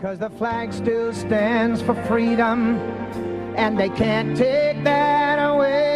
Cause the flag still stands for freedom, and they can't take that away.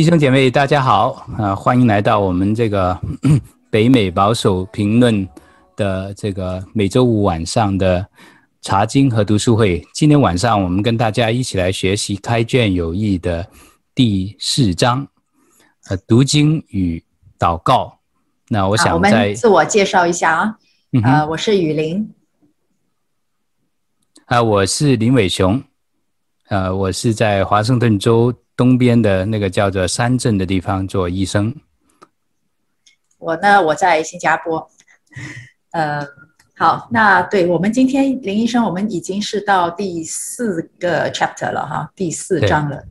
弟兄姐妹，大家好啊、欢迎来到我们这个 北美保守评论的这个每周五晚上的查经和读书会。今天晚上我们跟大家一起来学习开卷有益的第四章，呃，读经与祷告。那我想在们自我介绍一下啊，嗯呃，我是雨林，啊、我是林伟雄，呃，我是在华盛顿州东边的那个叫做山镇的地方做医生。我呢我在新加坡，呃，好，那对我们今天林医生，我们已经是到第四个 chapter 了哈，第四章了。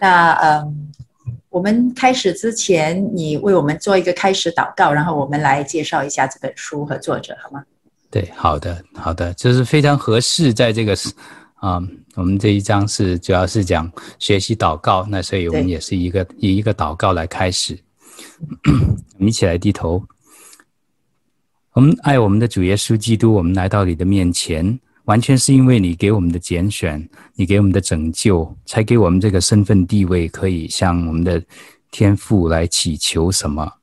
那嗯，我们开始之前，你为我们做一个开始祷告，然后我们来介绍一下这本书和作者，好吗？对，好的，好的，就是非常合适，在这个啊、我们这一章是主要是讲学习祷告，那所以我们也是一个以一个祷告来开始，我们一起来低头。我们爱我们的主耶稣基督，我们来到你的面前，完全是因为你给我们的拣选，你给我们的拯救，才给我们这个身份地位，可以向我们的天父来祈求什么。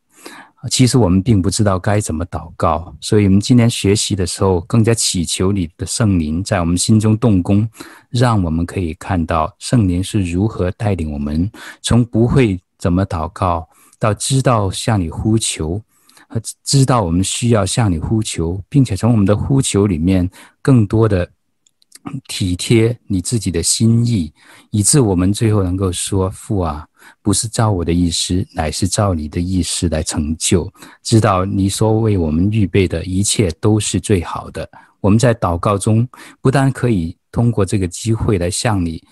其实我们并不知道该怎么祷告，所以我们今天学习的时候，更加祈求你的圣灵在我们心中动工，让我们可以看到圣灵是如何带领我们，从不会怎么祷告，到知道向你呼求，和知道我们需要向你呼求，并且从我们的呼求里面更多的体贴你自己的心意，以致我们最后能够说：“父啊。”不是照我的意思，乃是照你的意思来成就。知道你所为我们预备的一切都是最好的。我们在祷告中，不但可以通过这个机会来向你，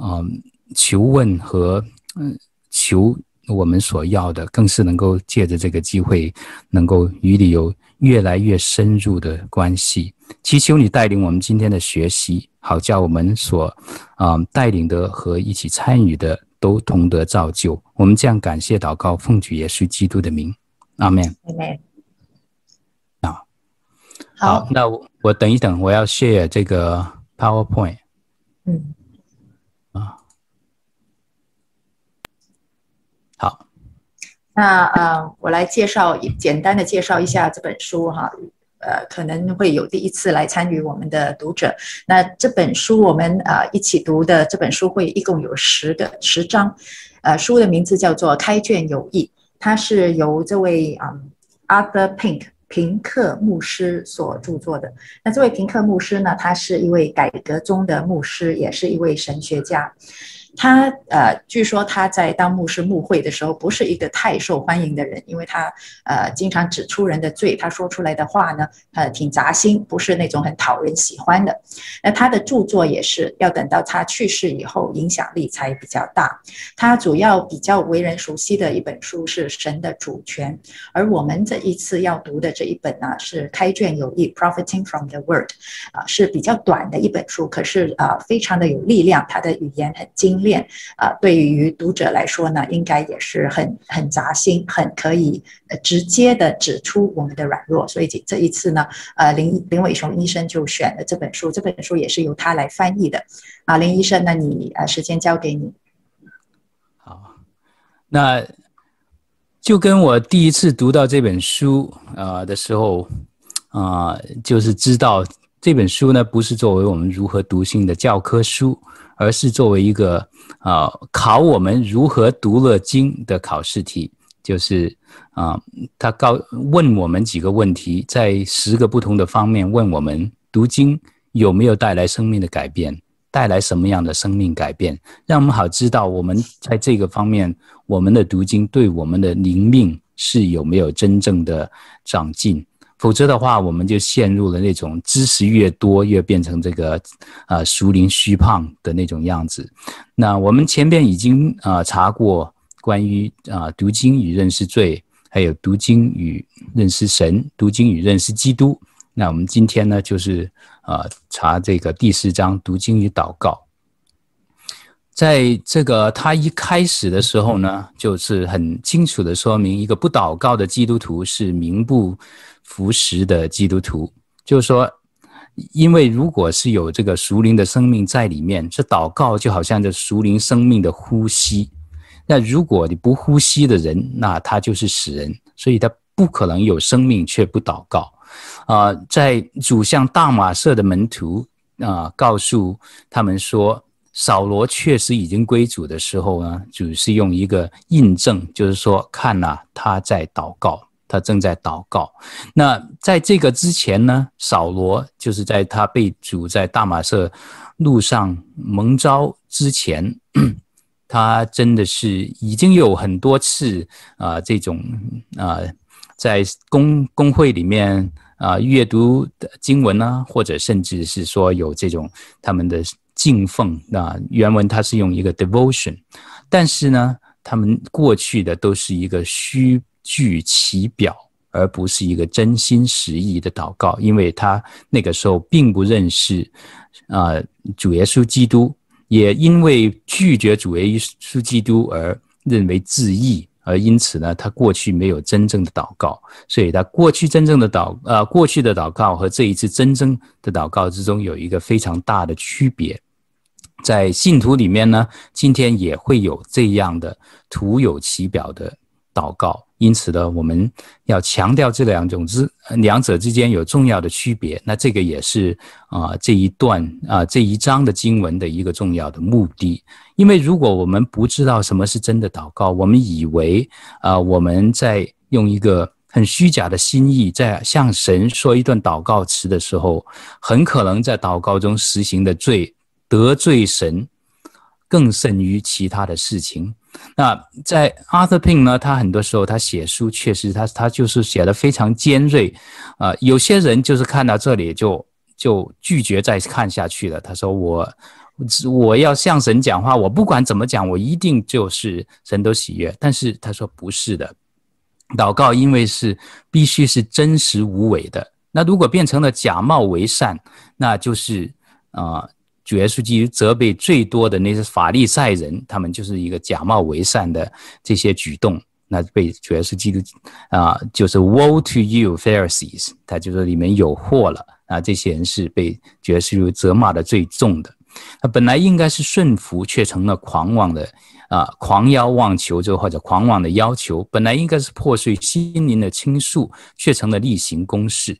嗯，求问和嗯求我们所要的，更是能够借着这个机会，能够与你有越来越深入的关系。祈求你带领我们今天的学习，好叫我们所嗯带领的和一起参与的。都同得造就。我们这样感谢祷告，奉主耶稣基督的名，阿门。妹妹，好，好，那我我等一等，我要 share 这个 PowerPoint 嗯，啊。好，那呃，我来介绍，简单的介绍一下这本书哈。呃，可能会有第一次来参与我们的读者。那这本书我们呃一起读的这本书会一共有十个十章，呃，书的名字叫做《开卷有益》，它是由这位嗯 Arthur Pink 平克牧师所著作的。那这位平克牧师呢，他是一位改革中的牧师，也是一位神学家。他呃，据说他在当牧师牧会的时候，不是一个太受欢迎的人，因为他呃经常指出人的罪，他说出来的话呢，呃挺扎心，不是那种很讨人喜欢的。那他的著作也是要等到他去世以后，影响力才比较大。他主要比较为人熟悉的一本书是《神的主权》，而我们这一次要读的这一本呢，是《开卷有益》（Profiting from the Word），啊、是比较短的一本书，可是啊、呃，非常的有力量，他的语言很精炼。啊，对于读者来说呢，应该也是很很扎心，很可以直接的指出我们的软弱。所以这一次呢，呃林林伟雄医生就选了这本书，这本书也是由他来翻译的。啊，林医生，那你呃时间交给你。好，那就跟我第一次读到这本书呃的时候啊、呃，就是知道这本书呢不是作为我们如何读经的教科书。而是作为一个啊、考我们如何读了经的考试题，就是啊、他告问我们几个问题，在十个不同的方面问我们读经有没有带来生命的改变，带来什么样的生命改变，让我们好知道我们在这个方面我们的读经对我们的灵命是有没有真正的长进。否则的话，我们就陷入了那种知识越多越变成这个啊熟龄虚胖的那种样子。那我们前边已经啊查过关于啊读经与认识罪，还有读经与认识神，读经与认识基督。那我们今天呢，就是啊查这个第四章读经与祷告。在这个他一开始的时候呢，就是很清楚的说明，一个不祷告的基督徒是名不服食的基督徒。就是说，因为如果是有这个属灵的生命在里面，这祷告就好像这属灵生命的呼吸。那如果你不呼吸的人，那他就是死人，所以他不可能有生命却不祷告。啊、在主向大马色的门徒啊、告诉他们说。扫罗确实已经归主的时候呢，主是用一个印证，就是说，看呐、他在祷告，他正在祷告。那在这个之前呢，扫罗就是在他被主在大马色路上蒙召之前，他真的是已经有很多次啊、这种啊、在公公会里面啊、阅读的经文啊，或者甚至是说有这种他们的。敬奉啊，原文它是用一个 devotion，但是呢，他们过去的都是一个虚具其表，而不是一个真心实意的祷告，因为他那个时候并不认识啊主耶稣基督，也因为拒绝主耶稣基督而认为自义，而因此呢，他过去没有真正的祷告，所以他过去真正的祷呃过去的祷告和这一次真正的祷告之中有一个非常大的区别。在信徒里面呢，今天也会有这样的徒有其表的祷告，因此呢，我们要强调这两种之两者之间有重要的区别。那这个也是啊这一段啊这一章的经文的一个重要的目的。因为如果我们不知道什么是真的祷告，我们以为啊我们在用一个很虚假的心意在向神说一段祷告词的时候，很可能在祷告中实行的罪。得罪神更甚于其他的事情。那在 Arthur Pink 呢，他很多时候他写书确实他他就是写得非常尖锐啊。有些人就是看到这里就就拒绝再看下去了。他说我我要向神讲话，我不管怎么讲，我一定就是神都喜悦。但是他说不是的，祷告因为是必须是真实无伪的。那如果变成了假冒为善，那就是啊。呃主耶稣基督责备最多的那些法利赛人，他们就是一个假冒为善的这些举动，那被主耶稣基督啊，就是 Woe to you, Pharisees！他就说里面有祸了啊！这些人是被主耶稣责骂的最重的。他本来应该是顺服，却成了狂妄的啊，狂要妄求就或者狂妄的要求。本来应该是破碎心灵的倾诉，却成了例行公事。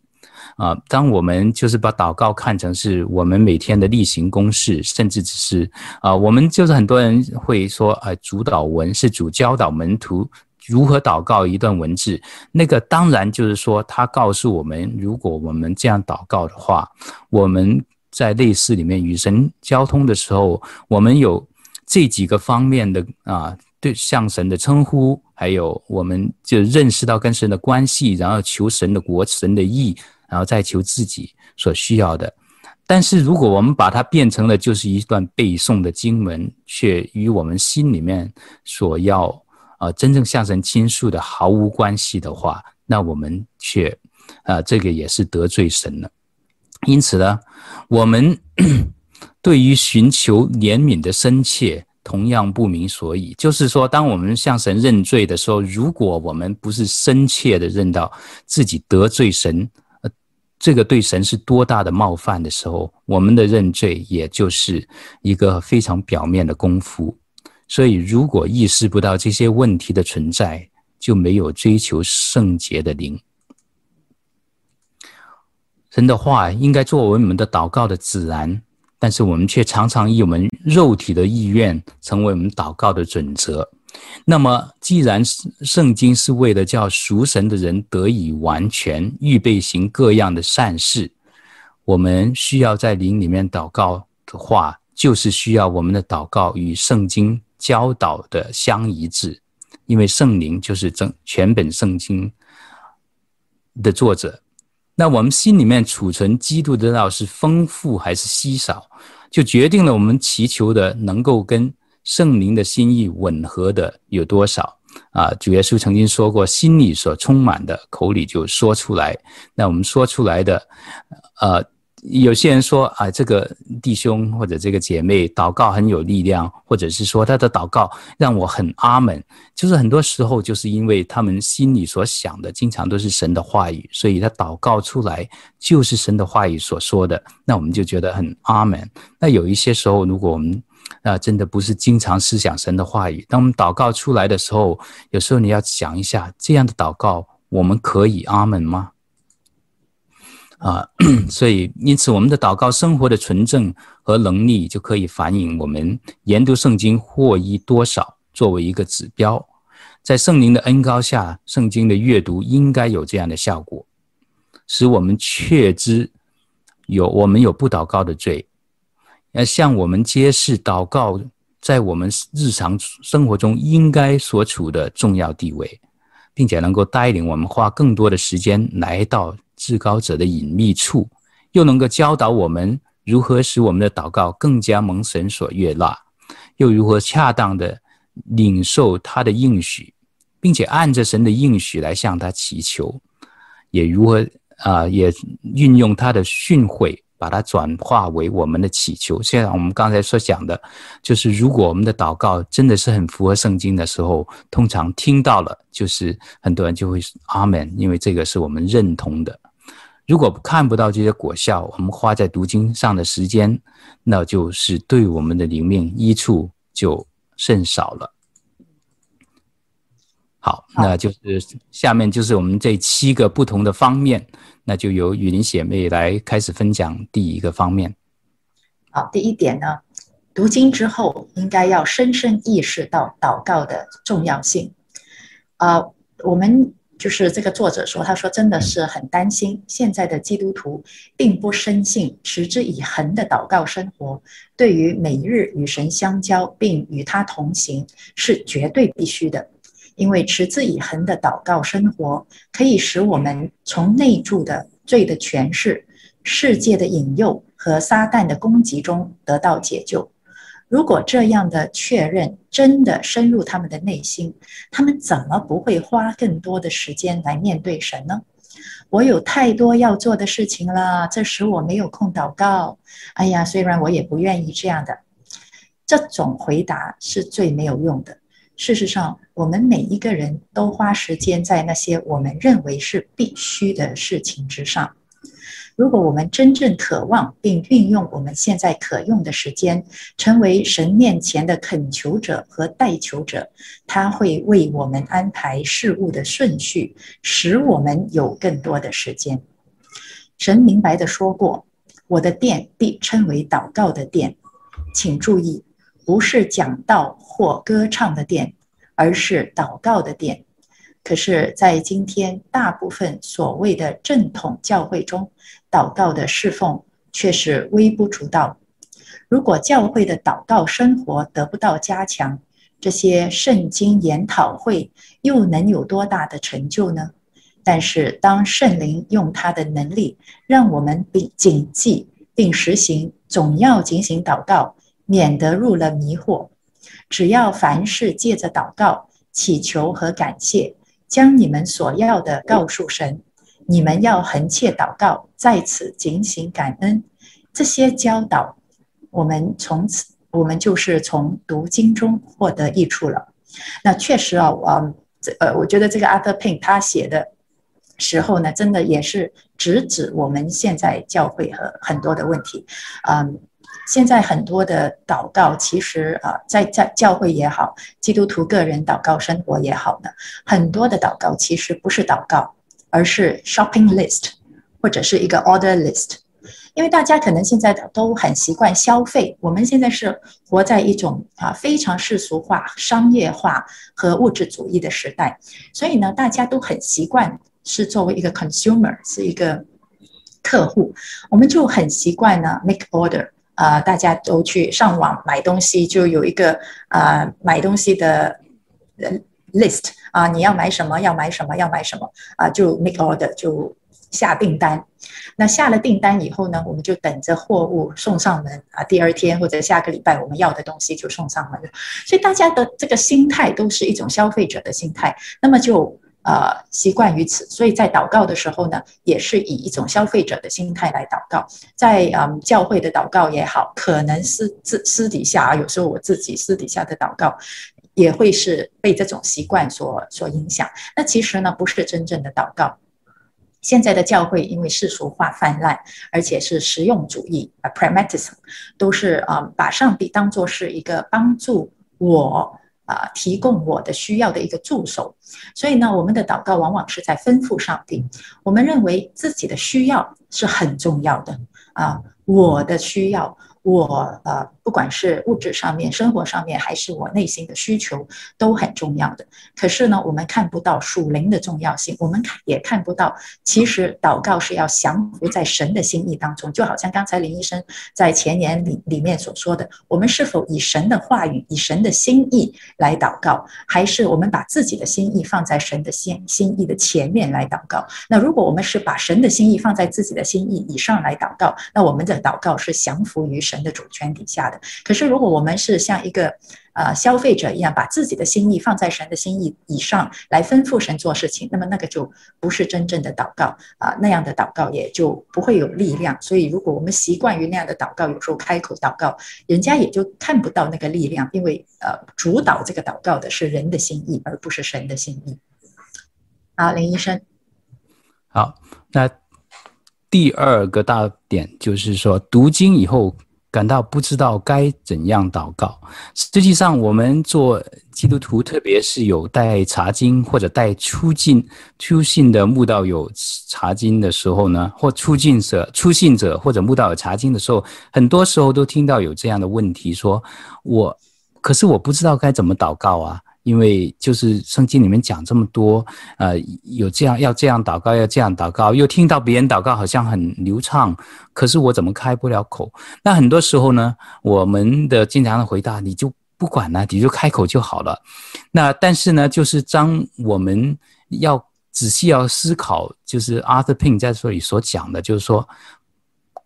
啊，当我们就是把祷告看成是我们每天的例行公事，甚至只是啊，我们就是很多人会说，啊，主祷文是主教导门徒如何祷告一段文字，那个当然就是说，他告诉我们，如果我们这样祷告的话，我们在类似里面与神交通的时候，我们有这几个方面的啊，对向神的称呼，还有我们就认识到跟神的关系，然后求神的国、神的义。然后再求自己所需要的，但是如果我们把它变成了就是一段背诵的经文，却与我们心里面所要啊、呃、真正向神倾诉的毫无关系的话，那我们却啊、这个也是得罪神了。因此呢，我们 对于寻求怜悯的深切同样不明所以。就是说，当我们向神认罪的时候，如果我们不是深切的认到自己得罪神，这个对神是多大的冒犯的时候，我们的认罪也就是一个非常表面的功夫。所以，如果意识不到这些问题的存在，就没有追求圣洁的灵。神的话应该作为我们的祷告的指南，但是我们却常常以我们肉体的意愿成为我们祷告的准则。那么，既然圣经是为了叫赎神的人得以完全，预备行各样的善事，我们需要在灵里面祷告的话，就是需要我们的祷告与圣经教导的相一致，因为圣灵就是整全本圣经的作者，那我们心里面储存基督的道是丰富还是稀少，就决定了我们祈求的能够跟圣灵的心意吻合的有多少。啊，主耶稣曾经说过：“心里所充满的，口里就说出来。”那我们说出来的，呃。有些人说啊，这个弟兄或者这个姐妹祷告很有力量，或者是说他的祷告让我很阿门。就是很多时候，就是因为他们心里所想的，经常都是神的话语，所以他祷告出来就是神的话语所说的，那我们就觉得很阿门。那有一些时候，如果我们啊真的不是经常思想神的话语，当我们祷告出来的时候，有时候你要想一下，这样的祷告我们可以阿门吗？啊，所以因此，我们的祷告生活的纯正和能力，就可以反映我们研读圣经获益多少，作为一个指标。在圣灵的恩膏下，圣经的阅读应该有这样的效果，使我们确知有我们有不祷告的罪，要向我们揭示祷告在我们日常生活中应该所处的重要地位，并且能够带领我们花更多的时间来到。至高者的隐秘处，又能够教导我们如何使我们的祷告更加蒙神所悦纳，又如何恰当的领受他的应许，并且按着神的应许来向他祈求，也如何啊、也运用他的训诲，把它转化为我们的祈求。像我们刚才所讲的，就是如果我们的祷告真的是很符合圣经的时候，通常听到了，就是很多人就会阿门，因为这个是我们认同的。如果看不到这些果效，我们花在读经上的时间，那就是对我们的灵命益处就甚少了。好，那就是下面就是我们这七个不同的方面，那就由雨林姐妹来开始分享第一个方面。好，第一点呢，读经之后应该要深深意识到祷告的重要性。啊、我们。就是这个作者说，他说真的是很担心，现在的基督徒并不深信持之以恒的祷告生活，对于每日与神相交并与他同行是绝对必须的，因为持之以恒的祷告生活可以使我们从内住的罪的权势、世界的引诱和撒旦的攻击中得到解救。如果这样的确认真的深入他们的内心，他们怎么不会花更多的时间来面对神呢？我有太多要做的事情了，这使我没有空祷告。哎呀，虽然我也不愿意这样的，这种回答是最没有用的。事实上，我们每一个人都花时间在那些我们认为是必须的事情之上。如果我们真正渴望并运用我们现在可用的时间，成为神面前的恳求者和代求者，他会为我们安排事物的顺序，使我们有更多的时间。神明白地说过：“我的殿必称为祷告的殿。”请注意，不是讲道或歌唱的殿，而是祷告的殿。可是，在今天大部分所谓的正统教会中，祷告的侍奉却是微不足道。如果教会的祷告生活得不到加强，这些圣经研讨会又能有多大的成就呢？但是，当圣灵用他的能力让我们并谨记并实行，总要警醒祷告，免得入了迷惑。只要凡事借着祷告、祈求和感谢。将你们所要的告诉神，你们要恒切祷告，在此警醒感恩。这些教导，我们从此我们就是从读经中获得益处了。那确实啊，嗯，这呃，我觉得这个 Arthur Pink 他写的时候呢，真的也是直指我们现在教会和很多的问题，嗯。现在很多的祷告，其实啊，在在教会也好，基督徒个人祷告生活也好呢，很多的祷告其实不是祷告，而是 shopping list 或者是一个 order list。因为大家可能现在都很习惯消费，我们现在是活在一种啊非常世俗化、商业化和物质主义的时代，所以呢，大家都很习惯是作为一个 consumer，是一个客户，我们就很习惯呢 make order。啊、大家都去上网买东西，就有一个啊、买东西的 list 啊、你要买什么，要买什么，要买什么啊、就 make order 就下订单。那下了订单以后呢，我们就等着货物送上门啊，第二天或者下个礼拜我们要的东西就送上门了。所以大家的这个心态都是一种消费者的心态，那么就。呃，习惯于此，所以在祷告的时候呢，也是以一种消费者的心态来祷告。在嗯教会的祷告也好，可能是私私底下啊，有时候我自己私底下的祷告，也会是被这种习惯所所影响。那其实呢，不是真正的祷告。现在的教会因为世俗化泛滥，而且是实用主义啊，pragmatism，都是啊、嗯，把上帝当作是一个帮助我。啊，提供我的需要的一个助手，所以呢，我们的祷告往往是在吩咐上帝。我们认为自己的需要是很重要的啊，我的需要。我呃，不管是物质上面、生活上面，还是我内心的需求，都很重要的。可是呢，我们看不到属灵的重要性，我们看也看不到，其实祷告是要降服在神的心意当中。就好像刚才林医生在前言里里面所说的，我们是否以神的话语、以神的心意来祷告，还是我们把自己的心意放在神的心心意的前面来祷告？那如果我们是把神的心意放在自己的心意以上来祷告，那我们的祷告是降服于神的主权底下可是，如果我们是像一个呃消费者一样，把自己的心意放在神的心意以上来吩咐神做事情，那么那个就不是真正的祷告啊，那样的祷告也就不会有力量。所以，如果我们习惯于那样的祷告，有时候开口祷告，人家也就看不到那个力量，因为呃，主导这个祷告的是人的心意，而不是神的心意。好，林医生。好，那。第二个大点就是说，读经以后感到不知道该怎样祷告。实际上，我们做基督徒，特别是有带茶经或者带出进出信的慕道友茶经的时候呢，或出进者、出信者或者慕道友茶经的时候，很多时候都听到有这样的问题：说我，可是我不知道该怎么祷告啊。因为就是圣经里面讲这么多，呃，有这样要这样祷告，要这样祷告，又听到别人祷告好像很流畅，可是我怎么开不了口？那很多时候呢，我们的经常的回答，你就不管了，你就开口就好了。那但是呢，就是当我们要仔细要思考，就是 Arthur Pink 在这里所讲的，就是说，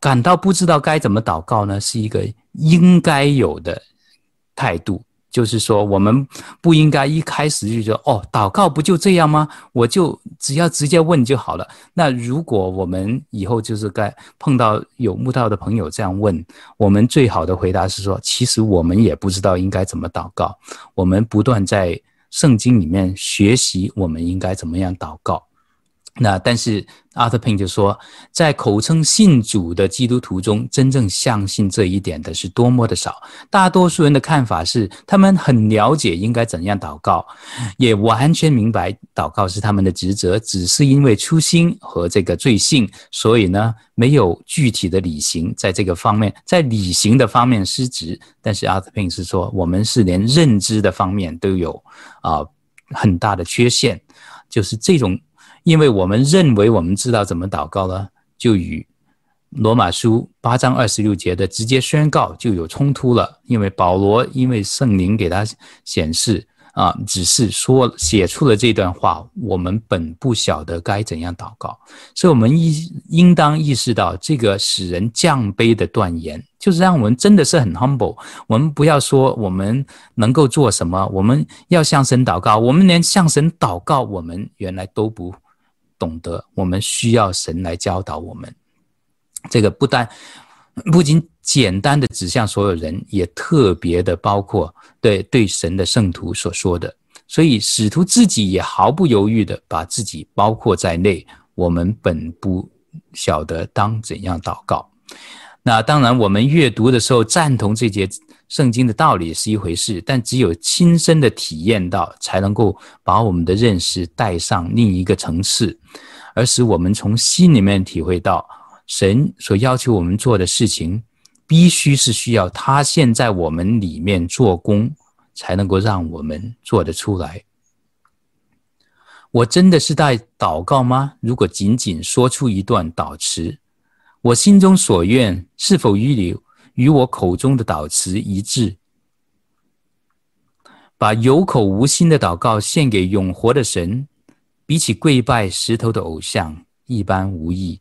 感到不知道该怎么祷告呢，是一个应该有的态度。就是说，我们不应该一开始就说哦，祷告不就这样吗？我就只要直接问就好了。那如果我们以后就是该碰到有慕道的朋友这样问，我们最好的回答是说，其实我们也不知道应该怎么祷告。我们不断在圣经里面学习，我们应该怎么样祷告。那但是 Arthur Pink 就说，在口称信主的基督徒中，真正相信这一点的是多么的少。大多数人的看法是，他们很了解应该怎样祷告，也完全明白祷告是他们的职责，只是因为初心和这个罪性，所以呢，没有具体的履行，在这个方面，在履行的方面失职。但是 Arthur Pink 是说，我们是连认知的方面都有啊、很大的缺陷，就是这种。因为我们认为我们知道怎么祷告了，就与罗马书八章二十六节的直接宣告就有冲突了。因为保罗因为圣灵给他显示啊，只是说写出了这段话，我们本不晓得该怎样祷告，所以我们应应当意识到这个使人降卑的断言，就是让我们真的是很 humble。我们不要说我们能够做什么，我们要向神祷告，我们连向神祷告，我们原来都不。懂得，我们需要神来教导我们。这个不但不仅简单的指向所有人，也特别的包括对对神的圣徒所说的。所以使徒自己也毫不犹豫的把自己包括在内。我们本不晓得当怎样祷告。那当然，我们阅读的时候赞同这节。圣经的道理是一回事，但只有亲身的体验到，才能够把我们的认识带上另一个层次，而使我们从心里面体会到，神所要求我们做的事情，必须是需要他现在我们里面做工，才能够让我们做得出来。我真的是在祷告吗？如果仅仅说出一段祷词，我心中所愿是否与你？与我口中的祷词一致，把有口无心的祷告献给永活的神，比起跪拜石头的偶像一般无益。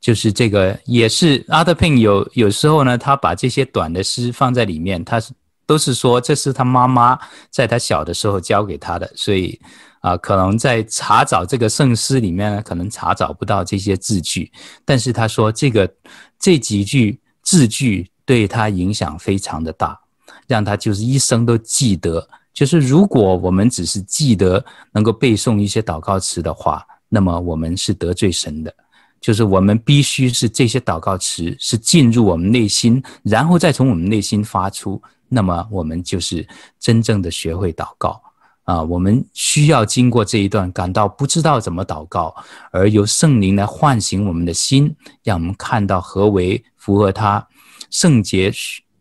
就是这个，也是阿德佩有有时候呢，他把这些短的诗放在里面，他是都是说这是他妈妈在他小的时候教给他的，所以啊、可能在查找这个圣诗里面呢，可能查找不到这些字句，但是他说这个这几句字句对他影响非常的大，让他就是一生都记得。就是如果我们只是记得能够背诵一些祷告词的话，那么我们是得罪神的。就是我们必须是这些祷告词是进入我们内心，然后再从我们内心发出，那么我们就是真正的学会祷告啊！我们需要经过这一段，感到不知道怎么祷告，而由圣灵来唤醒我们的心，让我们看到何为符合他圣洁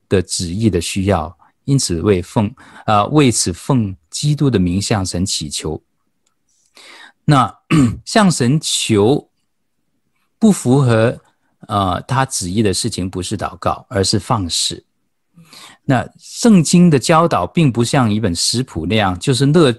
的旨意的需要。因此为奉啊，为此奉基督的名向神祈求。那 向神求。不符合，呃，他旨意的事情不是祷告，而是放肆。那圣经的教导并不像一本食谱那样，就是列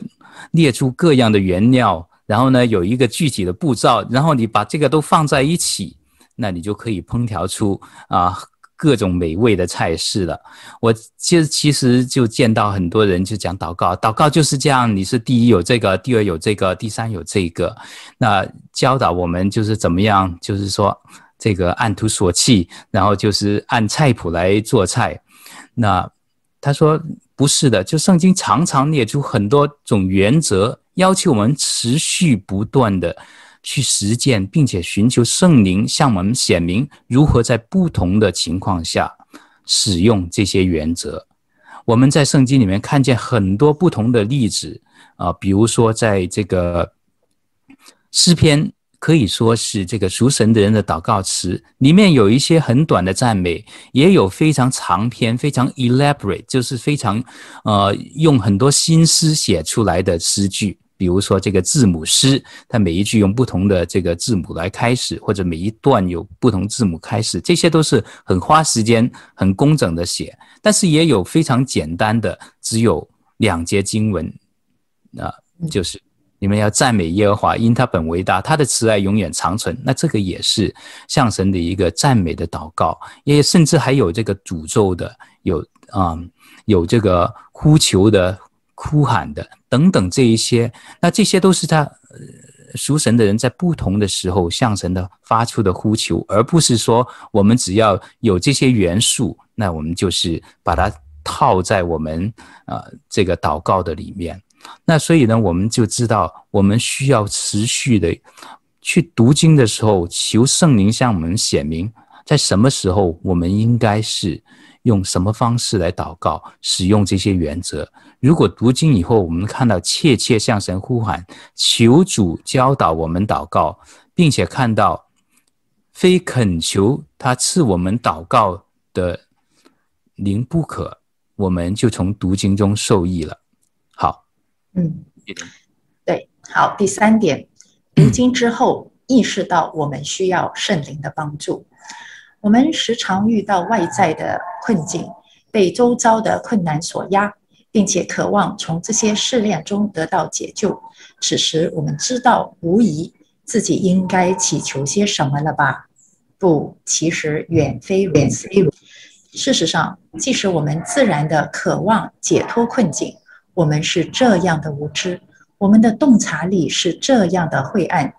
列出各样的原料，然后呢有一个具体的步骤，然后你把这个都放在一起，那你就可以烹调出啊。各种美味的菜式了，我其实其实就见到很多人就讲祷告，祷告就是这样，你是第一有这个，第二有这个，第三有这个，那教导我们就是怎么样，就是说这个按图索骥，然后就是按菜谱来做菜。那他说不是的，就圣经常常列出很多种原则，要求我们持续不断的。去实践，并且寻求圣灵向我们显明如何在不同的情况下使用这些原则。我们在圣经里面看见很多不同的例子啊，比如说在这个诗篇，可以说是这个属神的人的祷告词，里面有一些很短的赞美，也有非常长篇、非常 elaborate，就是非常呃用很多心思写出来的诗句。比如说这个字母诗，它每一句用不同的这个字母来开始，或者每一段有不同字母开始，这些都是很花时间、很工整的写。但是也有非常简单的，只有两节经文，啊，就是你们要赞美耶和华，因他本为大，他的慈爱永远长存。那这个也是向神的一个赞美的祷告，也甚至还有这个诅咒的，有啊、嗯，有这个呼求的。哭喊的等等这一些，那这些都是他属神的人在不同的时候向神的发出的呼求，而不是说我们只要有这些元素，那我们就是把它套在我们啊这个祷告的里面。那所以呢，我们就知道我们需要持续的去读经的时候，求圣灵向我们显明，在什么时候我们应该是用什么方式来祷告，使用这些原则。如果读经以后，我们看到切切向神呼喊，求主教导我们祷告，并且看到非恳求他赐我们祷告的灵不可，我们就从读经中受益了。好，嗯，对，好。第三点，读经之后意识到我们需要圣灵的帮助。我们时常遇到外在的困境，被周遭的困难所压。并且渴望从这些试炼中得到解救。此时，我们知道无疑自己应该祈求些什么了吧？不，其实远非如此。事实上，即使我们自然的渴望解脱困境，我们是这样的无知，我们的洞察力是这样的晦暗，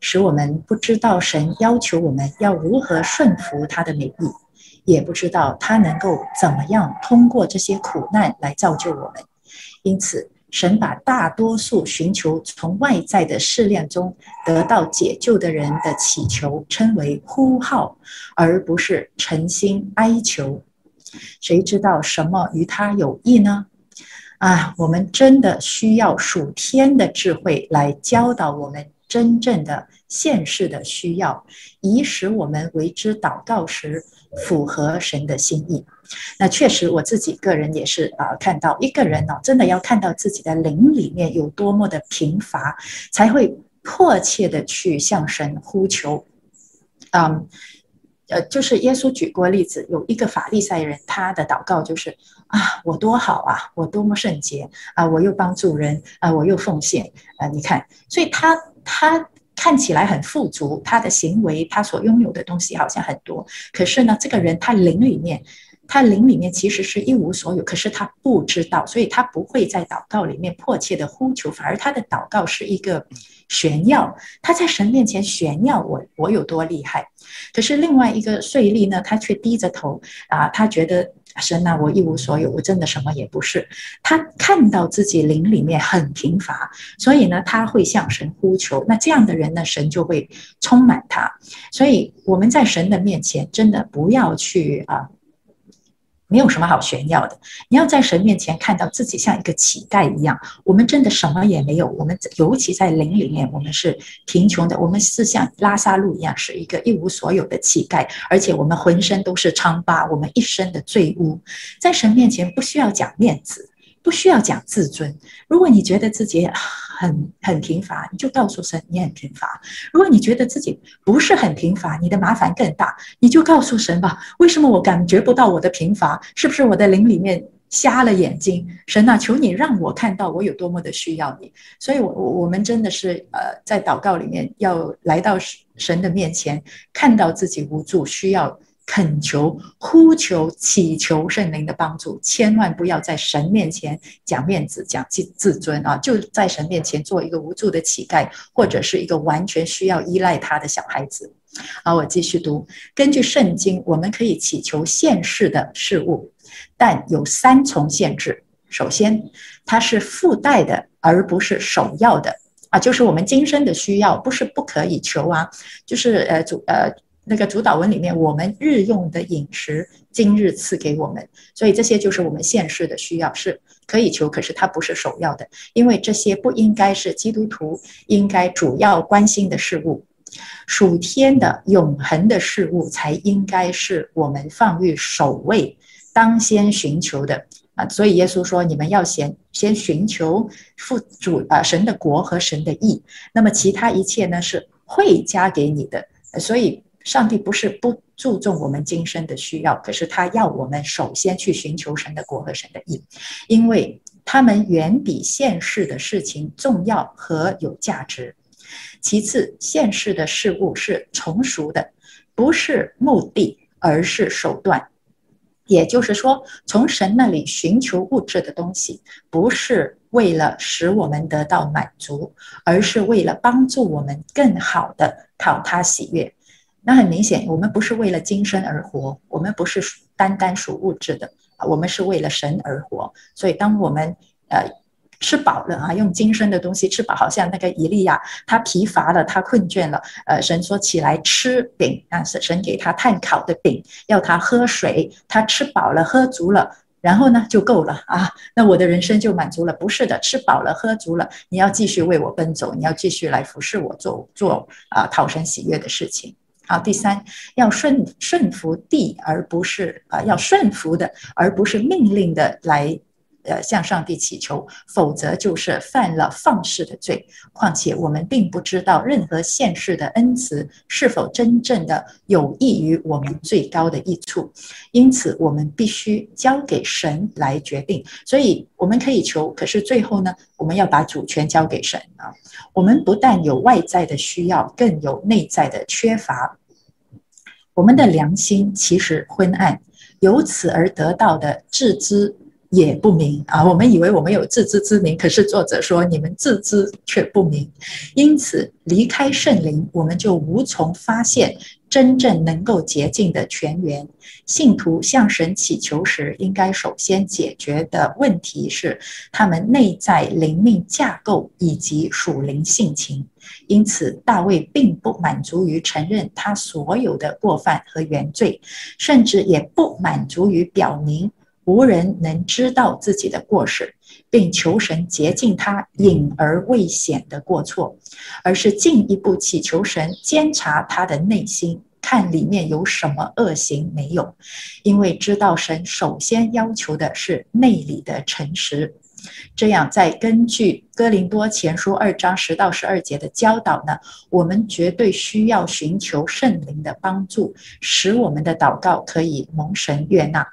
使我们不知道神要求我们要如何顺服他的美意。也不知道他能够怎么样通过这些苦难来造就我们，因此神把大多数寻求从外在的试炼中得到解救的人的祈求称为呼号，而不是诚心哀求。谁知道什么与他有益呢？啊，我们真的需要属天的智慧来教导我们真正的现世的需要，以使我们为之祷告时。符合神的心意，那确实我自己个人也是啊，看到一个人呢，真的要看到自己的灵里面有多么的贫乏，才会迫切的去向神呼求。嗯，呃，就是耶稣举过例子，有一个法利赛人，他的祷告就是啊，我多好啊，我多么圣洁啊，我又帮助人啊，我又奉献啊，你看，所以他他。看起来很富足，他的行为，他所拥有的东西好像很多，可是呢，这个人他灵里面。他灵里面其实是一无所有，可是他不知道，所以他不会在祷告里面迫切的呼求，反而他的祷告是一个炫耀，他在神面前炫耀我我有多厉害。可是另外一个税吏呢，他却低着头啊，他觉得神啊，我一无所有，我真的什么也不是。他看到自己灵里面很贫乏，所以呢，他会向神呼求。那这样的人呢，神就会充满他。所以我们在神的面前，真的不要去啊。没有什么好炫耀的。你要在神面前看到自己像一个乞丐一样，我们真的什么也没有。我们尤其在灵里面，我们是贫穷的。我们是像拉萨路一样，是一个一无所有的乞丐，而且我们浑身都是疮疤，我们一身的罪污。在神面前不需要讲面子，不需要讲自尊。如果你觉得自己，很很贫乏，你就告诉神你很贫乏。如果你觉得自己不是很贫乏，你的麻烦更大，你就告诉神吧。为什么我感觉不到我的贫乏？是不是我的灵里面瞎了眼睛？神啊，求你让我看到我有多么的需要你。所以我，我我们真的是呃，在祷告里面要来到神的面前，看到自己无助，需要。恳求、呼求、祈求圣灵的帮助，千万不要在神面前讲面子、讲自自尊啊！就在神面前做一个无助的乞丐，或者是一个完全需要依赖他的小孩子。好，我继续读。根据圣经，我们可以祈求现世的事物，但有三重限制。首先，它是附带的，而不是首要的啊！就是我们今生的需要，不是不可以求啊，就是呃主呃。那个主祷文里面，我们日用的饮食，今日赐给我们，所以这些就是我们现世的需要，是可以求，可是它不是首要的，因为这些不应该是基督徒应该主要关心的事物，属天的永恒的事物才应该是我们放于首位，当先寻求的啊。所以耶稣说，你们要先先寻求父主啊神的国和神的义，那么其他一切呢是会加给你的，所以。上帝不是不注重我们今生的需要，可是他要我们首先去寻求神的国和神的意，因为他们远比现世的事情重要和有价值。其次，现世的事物是从属的，不是目的，而是手段。也就是说，从神那里寻求物质的东西，不是为了使我们得到满足，而是为了帮助我们更好的讨他喜悦。那很明显，我们不是为了今生而活，我们不是单单属物质的，我们是为了神而活。所以，当我们呃吃饱了啊，用今生的东西吃饱，好像那个伊利亚，他疲乏了，他困倦了，呃，神说起来吃饼啊，神神给他炭烤的饼，要他喝水，他吃饱了，喝足了，然后呢就够了啊，那我的人生就满足了。不是的，吃饱了，喝足了，你要继续为我奔走，你要继续来服侍我做，做做啊讨神喜悦的事情。好，第三，要顺顺服地，而不是啊、呃，要顺服的，而不是命令的来，呃，向上帝祈求，否则就是犯了放肆的罪。况且我们并不知道任何现世的恩慈是否真正的有益于我们最高的益处，因此我们必须交给神来决定。所以我们可以求，可是最后呢，我们要把主权交给神啊。我们不但有外在的需要，更有内在的缺乏。我们的良心其实昏暗，由此而得到的自知也不明啊。我们以为我们有自知之明，可是作者说你们自知却不明，因此离开圣灵，我们就无从发现。真正能够洁净的泉源，信徒向神祈求时，应该首先解决的问题是他们内在灵命架构以及属灵性情。因此，大卫并不满足于承认他所有的过犯和原罪，甚至也不满足于表明无人能知道自己的过失。并求神洁净他隐而未显的过错，而是进一步祈求神监察他的内心，看里面有什么恶行没有。因为知道神首先要求的是内里的诚实。这样，再根据哥林多前书二章十到十二节的教导呢，我们绝对需要寻求圣灵的帮助，使我们的祷告可以蒙神悦纳。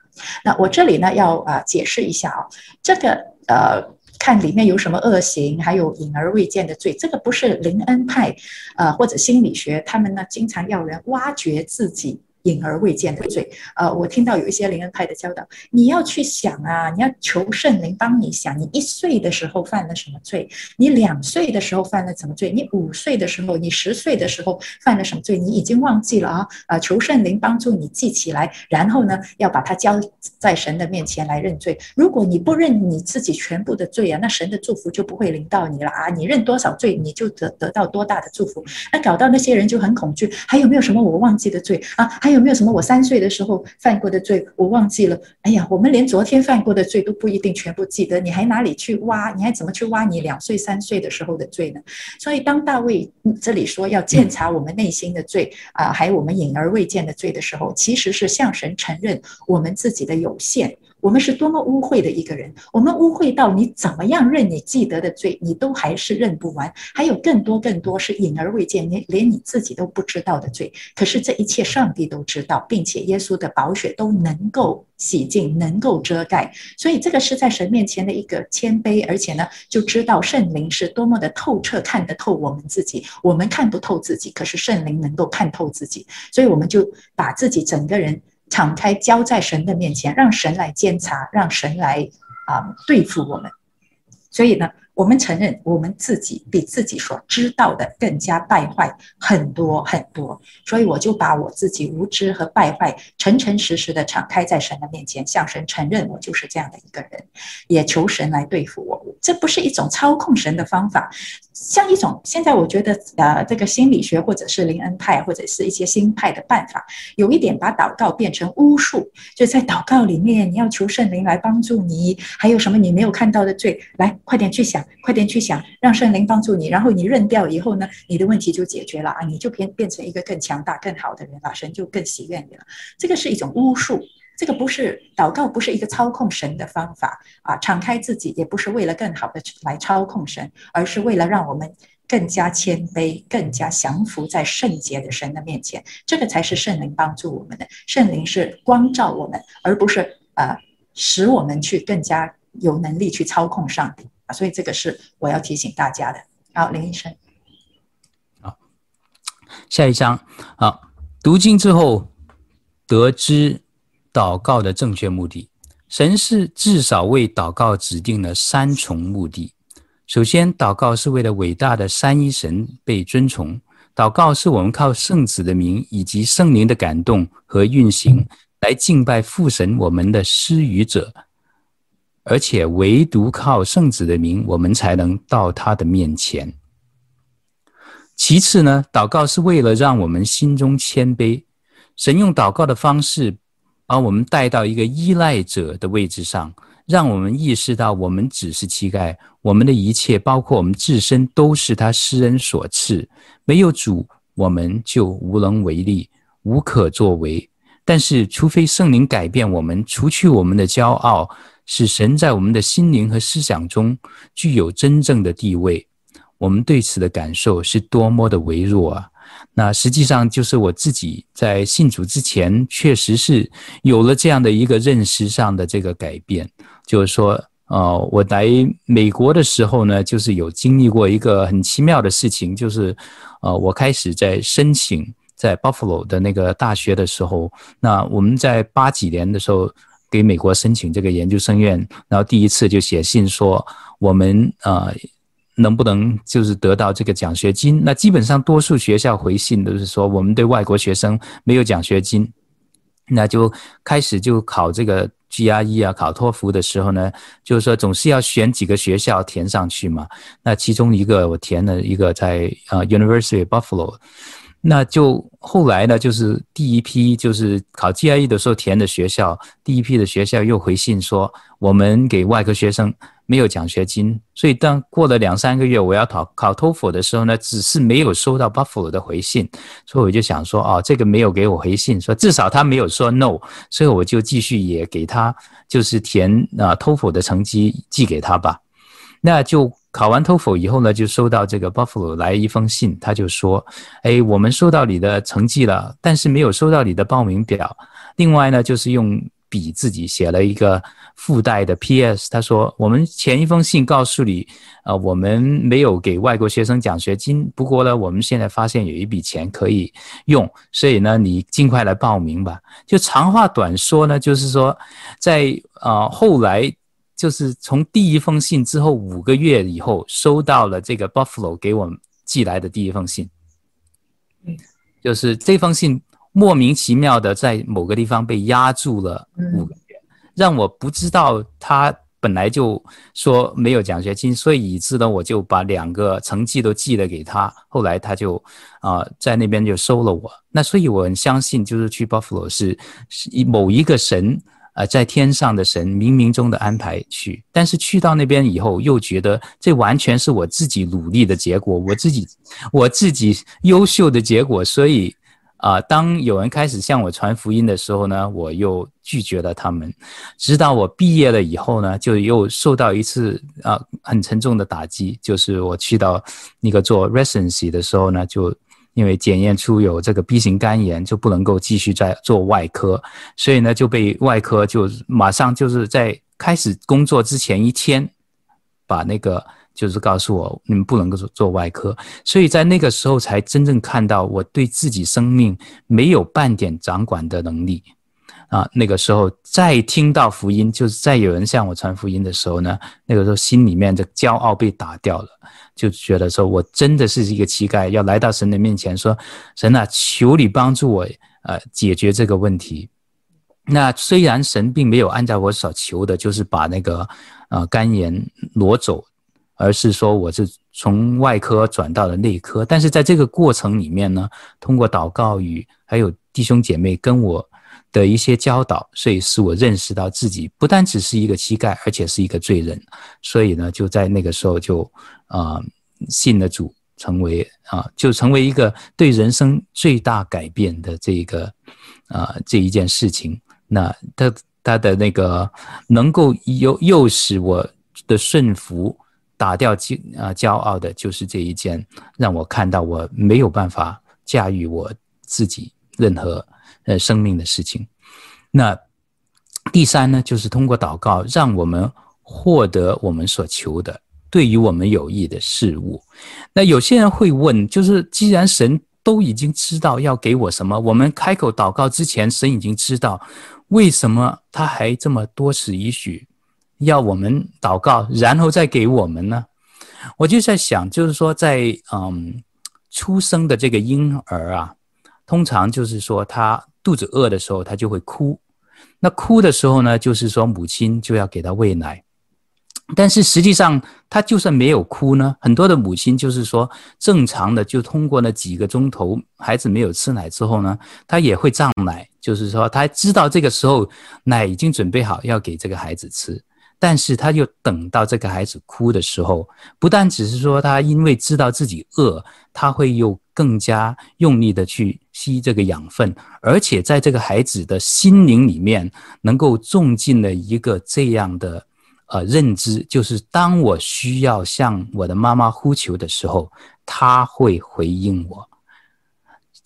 那我这里呢要啊解释一下啊，这个。呃，看里面有什么恶行，还有隐而未见的罪。这个不是灵恩派，呃，或者心理学，他们呢经常要人挖掘自己。隐而未见的罪，呃，我听到有一些灵恩派的教导，你要去想啊，你要求圣灵帮你想，你一岁的时候犯了什么罪？你两岁的时候犯了什么罪？你五岁的时候，你十岁的时候犯了什么罪？你已经忘记了啊？啊，求圣灵帮助你记起来，然后呢，要把它交在神的面前来认罪。如果你不认你自己全部的罪啊，那神的祝福就不会临到你了啊！你认多少罪，你就得得到多大的祝福。那搞到那些人就很恐惧，还有没有什么我忘记的罪啊？还有。有没有什么我三岁的时候犯过的罪，我忘记了？哎呀，我们连昨天犯过的罪都不一定全部记得，你还哪里去挖？你还怎么去挖你两岁、三岁的时候的罪呢？所以，当大卫这里说要检查我们内心的罪啊，还有我们隐而未见的罪的时候，其实是向神承认我们自己的有限。我们是多么污秽的一个人，我们污秽到你怎么样认你记得的罪，你都还是认不完，还有更多更多是隐而未见，连连你自己都不知道的罪。可是这一切上帝都知道，并且耶稣的宝血都能够洗净，能够遮盖。所以这个是在神面前的一个谦卑，而且呢，就知道圣灵是多么的透彻看得透我们自己，我们看不透自己，可是圣灵能够看透自己，所以我们就把自己整个人。敞开交在神的面前，让神来监察，让神来啊、对付我们。所以呢，我们承认我们自己比自己所知道的更加败坏很多很多。所以我就把我自己无知和败坏诚诚实实的敞开在神的面前，向神承认我就是这样的一个人，也求神来对付我。这不是一种操控神的方法。像一种现在我觉得呃，这个心理学或者是灵恩派或者是一些新派的办法，有一点把祷告变成巫术，就在祷告里面你要求圣灵来帮助你，还有什么你没有看到的罪，来快点去想，快点去想，让圣灵帮助你，然后你认掉以后呢，你的问题就解决了啊，你就变变成一个更强大、更好的人了，神就更喜悦你了。这个是一种巫术。这个不是祷告，不是一个操控神的方法啊！敞开自己，也不是为了更好的来操控神，而是为了让我们更加谦卑，更加降服在圣洁的神的面前。这个才是圣灵帮助我们的。圣灵是光照我们，而不是呃使我们去更加有能力去操控上帝啊！所以这个是我要提醒大家的。好，林医生，好，下一章好，读经之后得知。祷告的正确目的，神是至少为祷告指定了三重目的。首先，祷告是为了伟大的三一神被尊崇。祷告是我们靠圣子的名以及圣灵的感动和运行来敬拜父神，我们的施予者。而且，唯独靠圣子的名，我们才能到他的面前。其次呢，祷告是为了让我们心中谦卑。神用祷告的方式。把我们带到一个依赖者的位置上，让我们意识到我们只是乞丐，我们的一切，包括我们自身，都是他施恩所赐。没有主，我们就无能为力，无可作为。但是，除非圣灵改变我们，除去我们的骄傲，使神在我们的心灵和思想中具有真正的地位，我们对此的感受是多么的微弱啊！那实际上就是我自己在信主之前，确实是有了这样的一个认识上的这个改变。就是说，呃，我来美国的时候呢，就是有经历过一个很奇妙的事情，就是，呃，我开始在申请在 Buffalo 的那个大学的时候，那我们在八几年的时候给美国申请这个研究生院，然后第一次就写信说我们呃。能不能就是得到这个奖学金？那基本上多数学校回信都是说，我们对外国学生没有奖学金。那就开始就考这个 GRE 啊，考托福的时候呢，就是说总是要选几个学校填上去嘛。那其中一个我填了一个在呃 University Buffalo。那就后来呢，就是第一批就是考 GRE 的时候填的学校，第一批的学校又回信说，我们给外国学生。没有奖学金，所以当过了两三个月，我要考考托福的时候呢，只是没有收到 Buffalo 的回信，所以我就想说，哦，这个没有给我回信，说至少他没有说 no，所以我就继续也给他，就是填啊托福的成绩寄给他吧。那就考完托福以后呢，就收到这个 Buffalo 来一封信，他就说，哎，我们收到你的成绩了，但是没有收到你的报名表。另外呢，就是用笔自己写了一个附带的 P.S.，他说：“我们前一封信告诉你，呃，我们没有给外国学生奖学金，不过呢，我们现在发现有一笔钱可以用，所以呢，你尽快来报名吧。”就长话短说呢，就是说，在呃后来，就是从第一封信之后五个月以后，收到了这个 Buffalo 给我们寄来的第一封信，就是这封信。莫名其妙的在某个地方被压住了五个月，让我不知道他本来就说没有奖学金，所以以致呢，我就把两个成绩都寄了给他。后来他就啊、在那边就收了我。那所以我很相信，就是去 Buffalo 是是某一个神啊、在天上的神冥冥中的安排去。但是去到那边以后，又觉得这完全是我自己努力的结果，我自己我自己优秀的结果，所以。啊，当有人开始向我传福音的时候呢，我又拒绝了他们。直到我毕业了以后呢，就又受到一次啊很沉重的打击，就是我去到那个做 residency 的时候呢，就因为检验出有这个 B 型肝炎，就不能够继续再做外科，所以呢就被外科就马上就是在开始工作之前一天把那个。就是告诉我，你们不能够做做外科，所以在那个时候才真正看到我对自己生命没有半点掌管的能力啊。那个时候再听到福音，就是再有人向我传福音的时候呢，那个时候心里面的骄傲被打掉了，就觉得说我真的是一个乞丐，要来到神的面前说，神啊，求你帮助我，呃，解决这个问题。那虽然神并没有按照我所求的，就是把那个呃肝炎挪走。而是说，我是从外科转到了内科，但是在这个过程里面呢，通过祷告与还有弟兄姐妹跟我的一些教导，所以使我认识到自己不单只是一个乞丐，而且是一个罪人。所以呢，就在那个时候就啊、信了主，成为啊、就成为一个对人生最大改变的这个啊、这一件事情。那他他的那个能够诱诱使我的顺服。打掉骄啊骄傲的，就是这一件让我看到我没有办法驾驭我自己任何呃生命的事情。那第三呢，就是通过祷告，让我们获得我们所求的，对于我们有益的事物。那有些人会问，就是既然神都已经知道要给我什么，我们开口祷告之前，神已经知道，为什么他还这么多此一举？要我们祷告，然后再给我们呢？我就在想，就是说在，在嗯出生的这个婴儿啊，通常就是说他肚子饿的时候，他就会哭。那哭的时候呢，就是说母亲就要给他喂奶。但是实际上，他就算没有哭呢，很多的母亲就是说正常的，就通过那几个钟头，孩子没有吃奶之后呢，他也会胀奶，就是说他知道这个时候奶已经准备好要给这个孩子吃。但是他又等到这个孩子哭的时候，不但只是说他因为知道自己饿，他会又更加用力的去吸这个养分，而且在这个孩子的心灵里面，能够种进了一个这样的呃认知，就是当我需要向我的妈妈呼求的时候，他会回应我。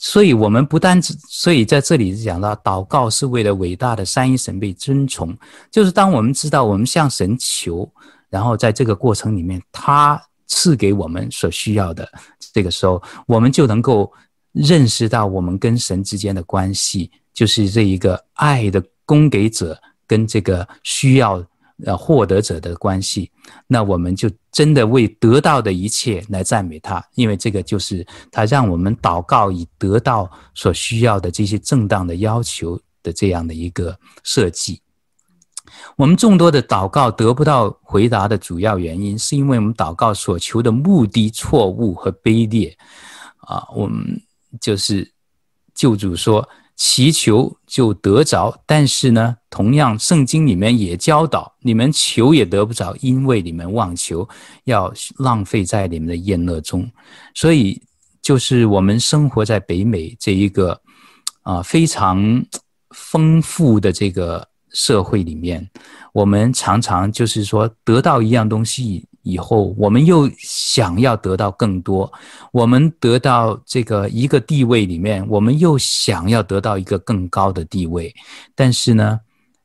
所以，我们不单只，所以在这里讲到，祷告是为了伟大的三一神被尊崇。就是当我们知道我们向神求，然后在这个过程里面，他赐给我们所需要的，这个时候，我们就能够认识到我们跟神之间的关系，就是这一个爱的供给者跟这个需要。呃，获得者的关系，那我们就真的为得到的一切来赞美他，因为这个就是他让我们祷告以得到所需要的这些正当的要求的这样的一个设计。我们众多的祷告得不到回答的主要原因，是因为我们祷告所求的目的错误和卑劣。啊，我们就是救主说。祈求就得着，但是呢，同样圣经里面也教导你们求也得不着，因为你们妄求，要浪费在你们的宴乐中。所以，就是我们生活在北美这一个啊非常丰富的这个社会里面，我们常常就是说得到一样东西。以后我们又想要得到更多，我们得到这个一个地位里面，我们又想要得到一个更高的地位，但是呢，